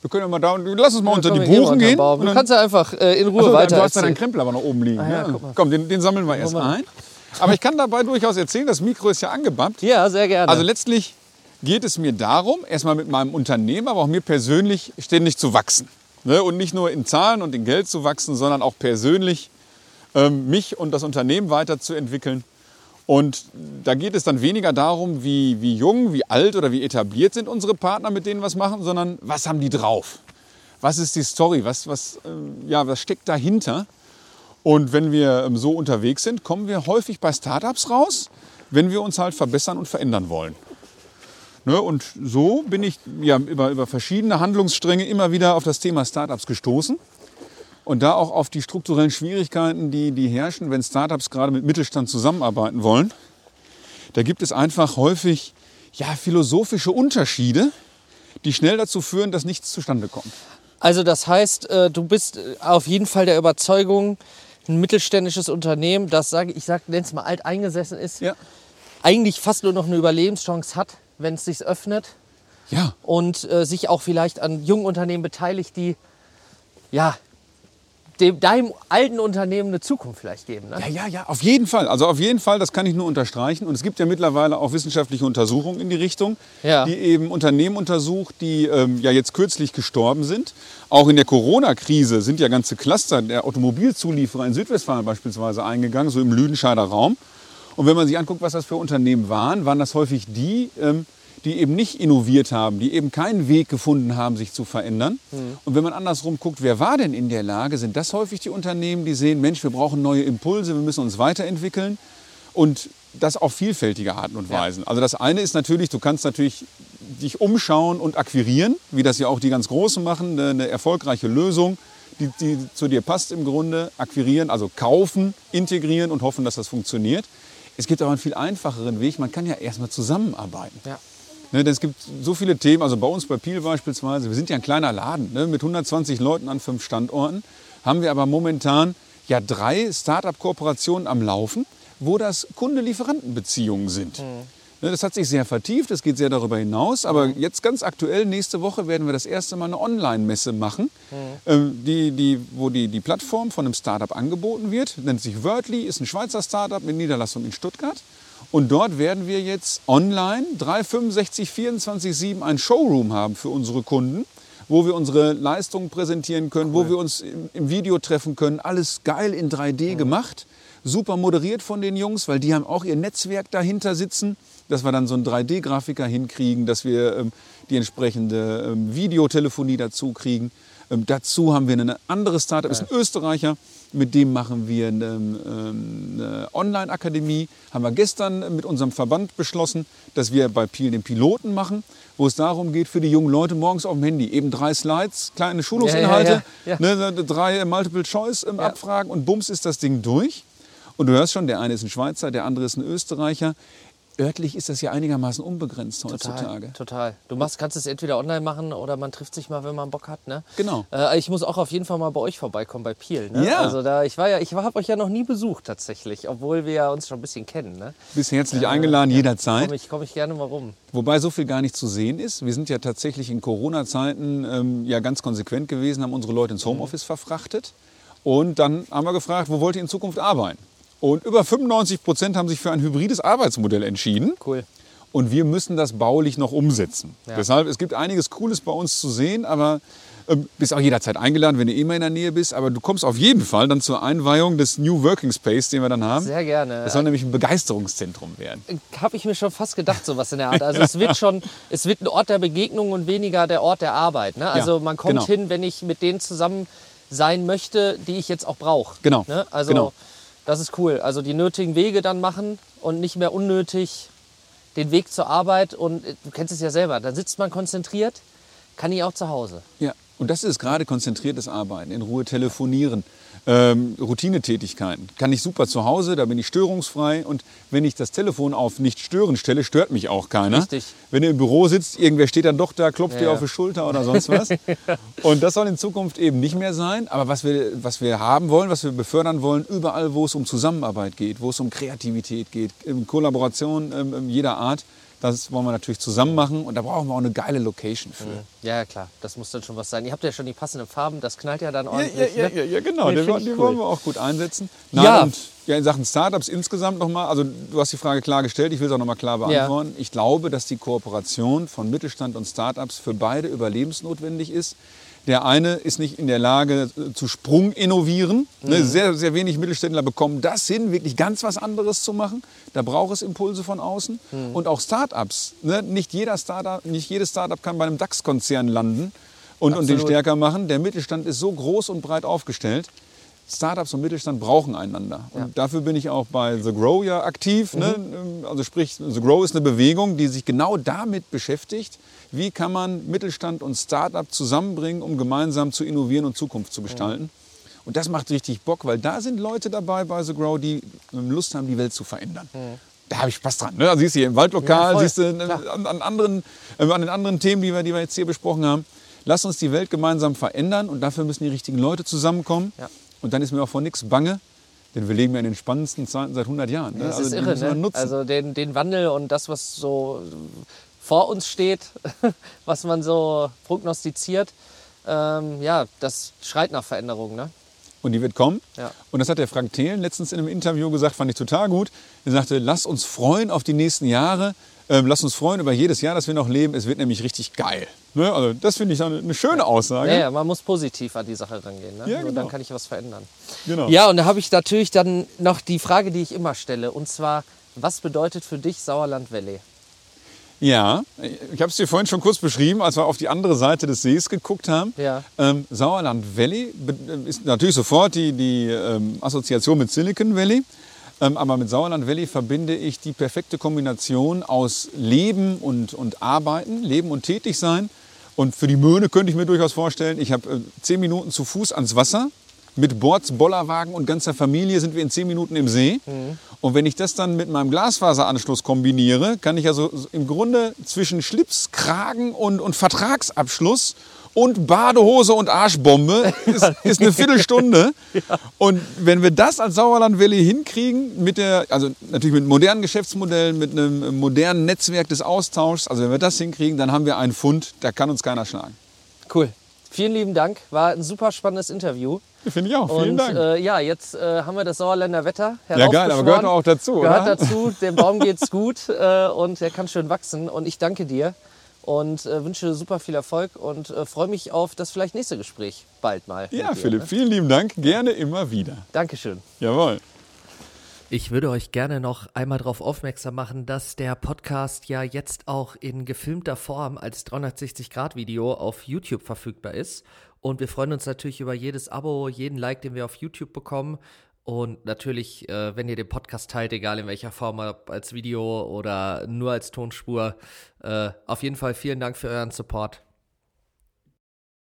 wir können ja mal da, lass uns mal unter die gehen Buchen gehen. Du kannst ja einfach äh, in Ruhe Achso, weiter du hast deinen. Krempel aber noch oben liegen. ja, ne? Komm, den, den sammeln wir erst mal. ein. Aber ich kann dabei durchaus erzählen, das Mikro ist ja angebappt. Ja, sehr gerne. Also letztlich geht es mir darum, erstmal mit meinem Unternehmen, aber auch mir persönlich ständig zu wachsen. Ne? Und nicht nur in Zahlen und in Geld zu wachsen, sondern auch persönlich ähm, mich und das Unternehmen weiterzuentwickeln. Und da geht es dann weniger darum, wie, wie jung, wie alt oder wie etabliert sind unsere Partner, mit denen wir was machen, sondern was haben die drauf? Was ist die Story? Was, was, ähm, ja, was steckt dahinter? Und wenn wir ähm, so unterwegs sind, kommen wir häufig bei Startups raus, wenn wir uns halt verbessern und verändern wollen. Ne, und so bin ich ja, über, über verschiedene Handlungsstränge immer wieder auf das Thema Startups gestoßen. Und da auch auf die strukturellen Schwierigkeiten, die, die herrschen, wenn Startups gerade mit Mittelstand zusammenarbeiten wollen. Da gibt es einfach häufig ja, philosophische Unterschiede, die schnell dazu führen, dass nichts zustande kommt. Also das heißt, äh, du bist äh, auf jeden Fall der Überzeugung, ein mittelständisches Unternehmen, das sage ich sag, nenn's mal alteingesessen ist, Ja. eigentlich fast nur noch eine Überlebenschance hat, wenn es sich öffnet Ja, und äh, sich auch vielleicht an jungen Unternehmen beteiligt, die ja dem, deinem alten Unternehmen eine Zukunft vielleicht geben. Ne? Ja, ja, ja, auf jeden Fall. Also auf jeden Fall, das kann ich nur unterstreichen. Und es gibt ja mittlerweile auch wissenschaftliche Untersuchungen in die Richtung, Ja. die eben Unternehmen untersucht, die ähm, ja jetzt kürzlich gestorben sind. Auch in der Corona-Krise sind ja ganze Cluster der Automobilzulieferer in Südwestfalen beispielsweise eingegangen, so im Lüdenscheider Raum. Und wenn man sich anguckt, was das für Unternehmen waren, waren das häufig die, ähm, die eben nicht innoviert haben, die eben keinen Weg gefunden haben, sich zu verändern. Und wenn man andersrum guckt, wer war denn in der Lage, sind das häufig die Unternehmen, die sehen, Mensch, wir brauchen neue Impulse, wir müssen uns weiterentwickeln. Und das auf vielfältige Arten und Weisen. Also das eine ist natürlich, du kannst natürlich dich umschauen und akquirieren, wie das ja auch die ganz Großen machen, eine, eine erfolgreiche Lösung, die, die zu dir passt im Grunde, akquirieren, also kaufen, integrieren und hoffen, dass das funktioniert. Es gibt aber einen viel einfacheren Weg, man kann ja erstmal zusammenarbeiten. Ja. Ne, denn es gibt so viele Themen, also bei uns bei Piel beispielsweise, wir sind ja ein kleiner Laden ne, mit 120 Leuten an fünf Standorten, haben wir aber momentan ja drei Start-up-Kooperationen am Laufen, wo das Kunde-Lieferanten-Beziehungen sind. Ne, Das hat sich sehr vertieft, es geht sehr darüber hinaus. Aber jetzt ganz aktuell, nächste Woche werden wir das erste Mal eine Online-Messe machen, ähm, die, die, wo die, die Plattform von einem Startup angeboten wird. Nennt sich Wordly, ist ein Schweizer Startup mit Niederlassung in Stuttgart. Und dort werden wir jetzt online 365, 24, 7 ein Showroom haben für unsere Kunden, wo wir unsere Leistungen präsentieren können, wo wir uns im, im Video treffen können. Alles geil in 3D gemacht. Super moderiert von den Jungs, weil die haben auch ihr Netzwerk dahinter sitzen, dass wir dann so einen 3D-Grafiker hinkriegen, dass wir ähm, die entsprechende ähm, Videotelefonie dazu kriegen. Ähm, dazu haben wir ein anderes Startup, ist ein Österreicher, mit dem machen wir eine, ähm, eine Online-Akademie. Haben wir gestern mit unserem Verband beschlossen, dass wir bei Piel den Piloten machen, wo es darum geht, für die jungen Leute morgens auf dem Handy eben drei Slides, kleine Schulungsinhalte, Ja, ja, ja. Ne, drei Multiple-Choice-Abfragen und bums ist das Ding durch. Und du hörst schon, der eine ist ein Schweizer, der andere ist ein Österreicher. Örtlich ist das ja einigermaßen unbegrenzt heutzutage. Total, total. Du machst, kannst es entweder online machen oder man trifft sich mal, wenn man Bock hat. Ne? Genau. Äh, ich muss auch auf jeden Fall mal bei euch vorbeikommen, bei Piel. Ne? Ja. Also da, ich war ja, ich habe euch ja noch nie besucht tatsächlich, obwohl wir ja uns schon ein bisschen kennen. Ne? Bist herzlich eingeladen, jederzeit. Komme ich, komm ich gerne mal rum. Wobei so viel gar nicht zu sehen ist. Wir sind ja tatsächlich in Corona-Zeiten ähm, ja ganz konsequent gewesen, haben unsere Leute ins Homeoffice verfrachtet. Und dann haben wir gefragt, wo wollt ihr in Zukunft arbeiten? Und über 95 Prozent haben sich für ein hybrides Arbeitsmodell entschieden. Cool. Und wir müssen das baulich noch umsetzen. Ja. Deshalb, es gibt einiges Cooles bei uns zu sehen, aber ähm, bist auch jederzeit eingeladen, wenn du immer in der Nähe bist. Aber du kommst auf jeden Fall dann zur Einweihung des New Working Space, den wir dann haben. Sehr gerne. Das soll nämlich ein Begeisterungszentrum werden. habe ich mir schon fast gedacht, sowas in der Art. Also es wird schon, es wird ein Ort der Begegnung und weniger der Ort der Arbeit. Ne? Also man kommt genau. hin, wenn ich mit denen zusammen sein möchte, die ich jetzt auch brauche. Genau, Ne? Also genau. Das ist cool. Also die nötigen Wege dann machen und nicht mehr unnötig den Weg zur Arbeit. Und äh, du kennst es ja selber, dann sitzt man konzentriert, kann ich auch zu Hause. Ja, und das ist gerade konzentriertes Arbeiten, in Ruhe telefonieren, ähm, Routinetätigkeiten. Kann ich super zu Hause, da bin ich störungsfrei. Und wenn ich das Telefon auf nicht stören stelle, stört mich auch keiner. Richtig. Wenn du im Büro sitzt, irgendwer steht dann doch da, klopft Ja, dir auf die Schulter oder sonst was. Und das soll in Zukunft eben nicht mehr sein. Aber was wir, was wir haben wollen, was wir befördern wollen, überall, wo es um Zusammenarbeit geht, wo es um Kreativität geht, um Kollaboration ähm, ähm, jeder Art, das wollen wir natürlich zusammen machen. Und da brauchen wir auch eine geile Location für. Ja, ja, klar, das muss dann schon was sein. Ihr habt ja schon die passenden Farben, das knallt ja dann Ja, ordentlich. ja, ja, ne? ja, ja, genau. Nee, Den, den cool. wollen wir auch gut einsetzen. Ja. Ja. Und ja, in Sachen Startups insgesamt nochmal, also du hast die Frage klar gestellt, ich will es auch nochmal klar beantworten. Ich glaube, dass die Kooperation von Mittelstand und Startups für beide überlebensnotwendig ist. Der eine ist nicht in der Lage zu Sprung innovieren. Mhm. Ne, sehr, sehr wenig Mittelständler bekommen das hin, wirklich ganz was anderes zu machen. Da braucht es Impulse von außen. Mhm. Und auch Startups. Ne? Nicht, jeder Startup, nicht jedes Startup kann bei einem DAX-Konzern landen und, und den stärker machen. Der Mittelstand ist so groß und breit aufgestellt. Startups und Mittelstand brauchen einander. Und dafür bin ich auch bei The Grow ja aktiv. Ne? Also sprich, The Grow ist eine Bewegung, die sich genau damit beschäftigt, wie kann man Mittelstand und Startup zusammenbringen, um gemeinsam zu innovieren und Zukunft zu gestalten. Und das macht richtig Bock, weil da sind Leute dabei bei The Grow, die ähm, Lust haben, die Welt zu verändern. Da habe ich Spaß dran. Ne? Also siehst du hier im Waldlokal, Ja, siehst du äh, an, an, anderen, äh, an den anderen Themen, die wir, die wir jetzt hier besprochen haben. Lass uns die Welt gemeinsam verändern und dafür müssen die richtigen Leute zusammenkommen. Ja. Und dann ist mir auch vor nichts bange, denn wir leben ja in den spannendsten Zeiten seit 100 Jahren. Ne? Das Also ist irre, ne? Also den, den Wandel und das, was so vor uns steht, was man so prognostiziert, ähm, ja, das schreit nach Veränderung, ne? Und die wird kommen. Ja. Und das hat der Frank Thelen letztens in einem Interview gesagt, fand ich total gut. Er sagte, lass uns freuen auf die nächsten Jahre. Ähm, lass uns freuen über jedes Jahr, das wir noch leben. Es wird nämlich richtig geil. Ne? Also das finde ich dann eine schöne Aussage. Ja, ja, man muss positiv an die Sache rangehen, ne? Ja, Nur genau. dann kann ich was verändern. Genau. Ja, und da habe ich natürlich dann noch die Frage, die ich immer stelle, und zwar, was bedeutet für dich Sauerland Valley? Ja, ich habe es dir vorhin schon kurz beschrieben, als wir auf die andere Seite des Sees geguckt haben. Ja. Ähm, Sauerland Valley ist natürlich sofort die, die ähm, Assoziation mit Silicon Valley. Ähm, aber mit Sauerland Valley verbinde ich die perfekte Kombination aus Leben und, und Arbeiten, Leben und Tätigsein. Und für die Möhne könnte ich mir durchaus vorstellen, ich habe äh, zehn Minuten zu Fuß ans Wasser. Mit Bords, Bollerwagen und ganzer Familie sind wir in zehn Minuten im See. Und wenn ich das dann mit meinem Glasfaseranschluss kombiniere, kann ich also im Grunde zwischen Schlips, Kragen und, und Vertragsabschluss und Badehose und Arschbombe ist, ist eine Viertelstunde. Und wenn wir das als Sauerland Valley hinkriegen, mit der, also natürlich mit modernen Geschäftsmodellen, mit einem modernen Netzwerk des Austauschs, also wenn wir das hinkriegen, dann haben wir einen Fund, da kann uns keiner schlagen. Cool. Vielen lieben Dank. War ein super spannendes Interview. Finde ich auch. Vielen und Dank. Äh, ja, jetzt äh, haben wir das Sauerländer Wetter. Ja, geil, aber gehört auch dazu, Gehört oder? dazu. Dem Baum geht's gut äh, und er kann schön wachsen. Und ich danke dir und äh, wünsche super viel Erfolg und äh, freue mich auf das vielleicht nächste Gespräch bald mal. ja, dir, Philipp, Ne? vielen lieben Dank. Gerne immer wieder. Dankeschön. Jawohl. Ich würde euch gerne noch einmal darauf aufmerksam machen, dass der Podcast ja jetzt auch in gefilmter Form als 360-Grad-Video auf YouTube verfügbar ist. Und wir freuen uns natürlich über jedes Abo, jeden Like, den wir auf YouTube bekommen. Und natürlich, äh, wenn ihr den Podcast teilt, egal in welcher Form, ob als Video oder nur als Tonspur. Äh, auf jeden Fall vielen Dank für euren Support.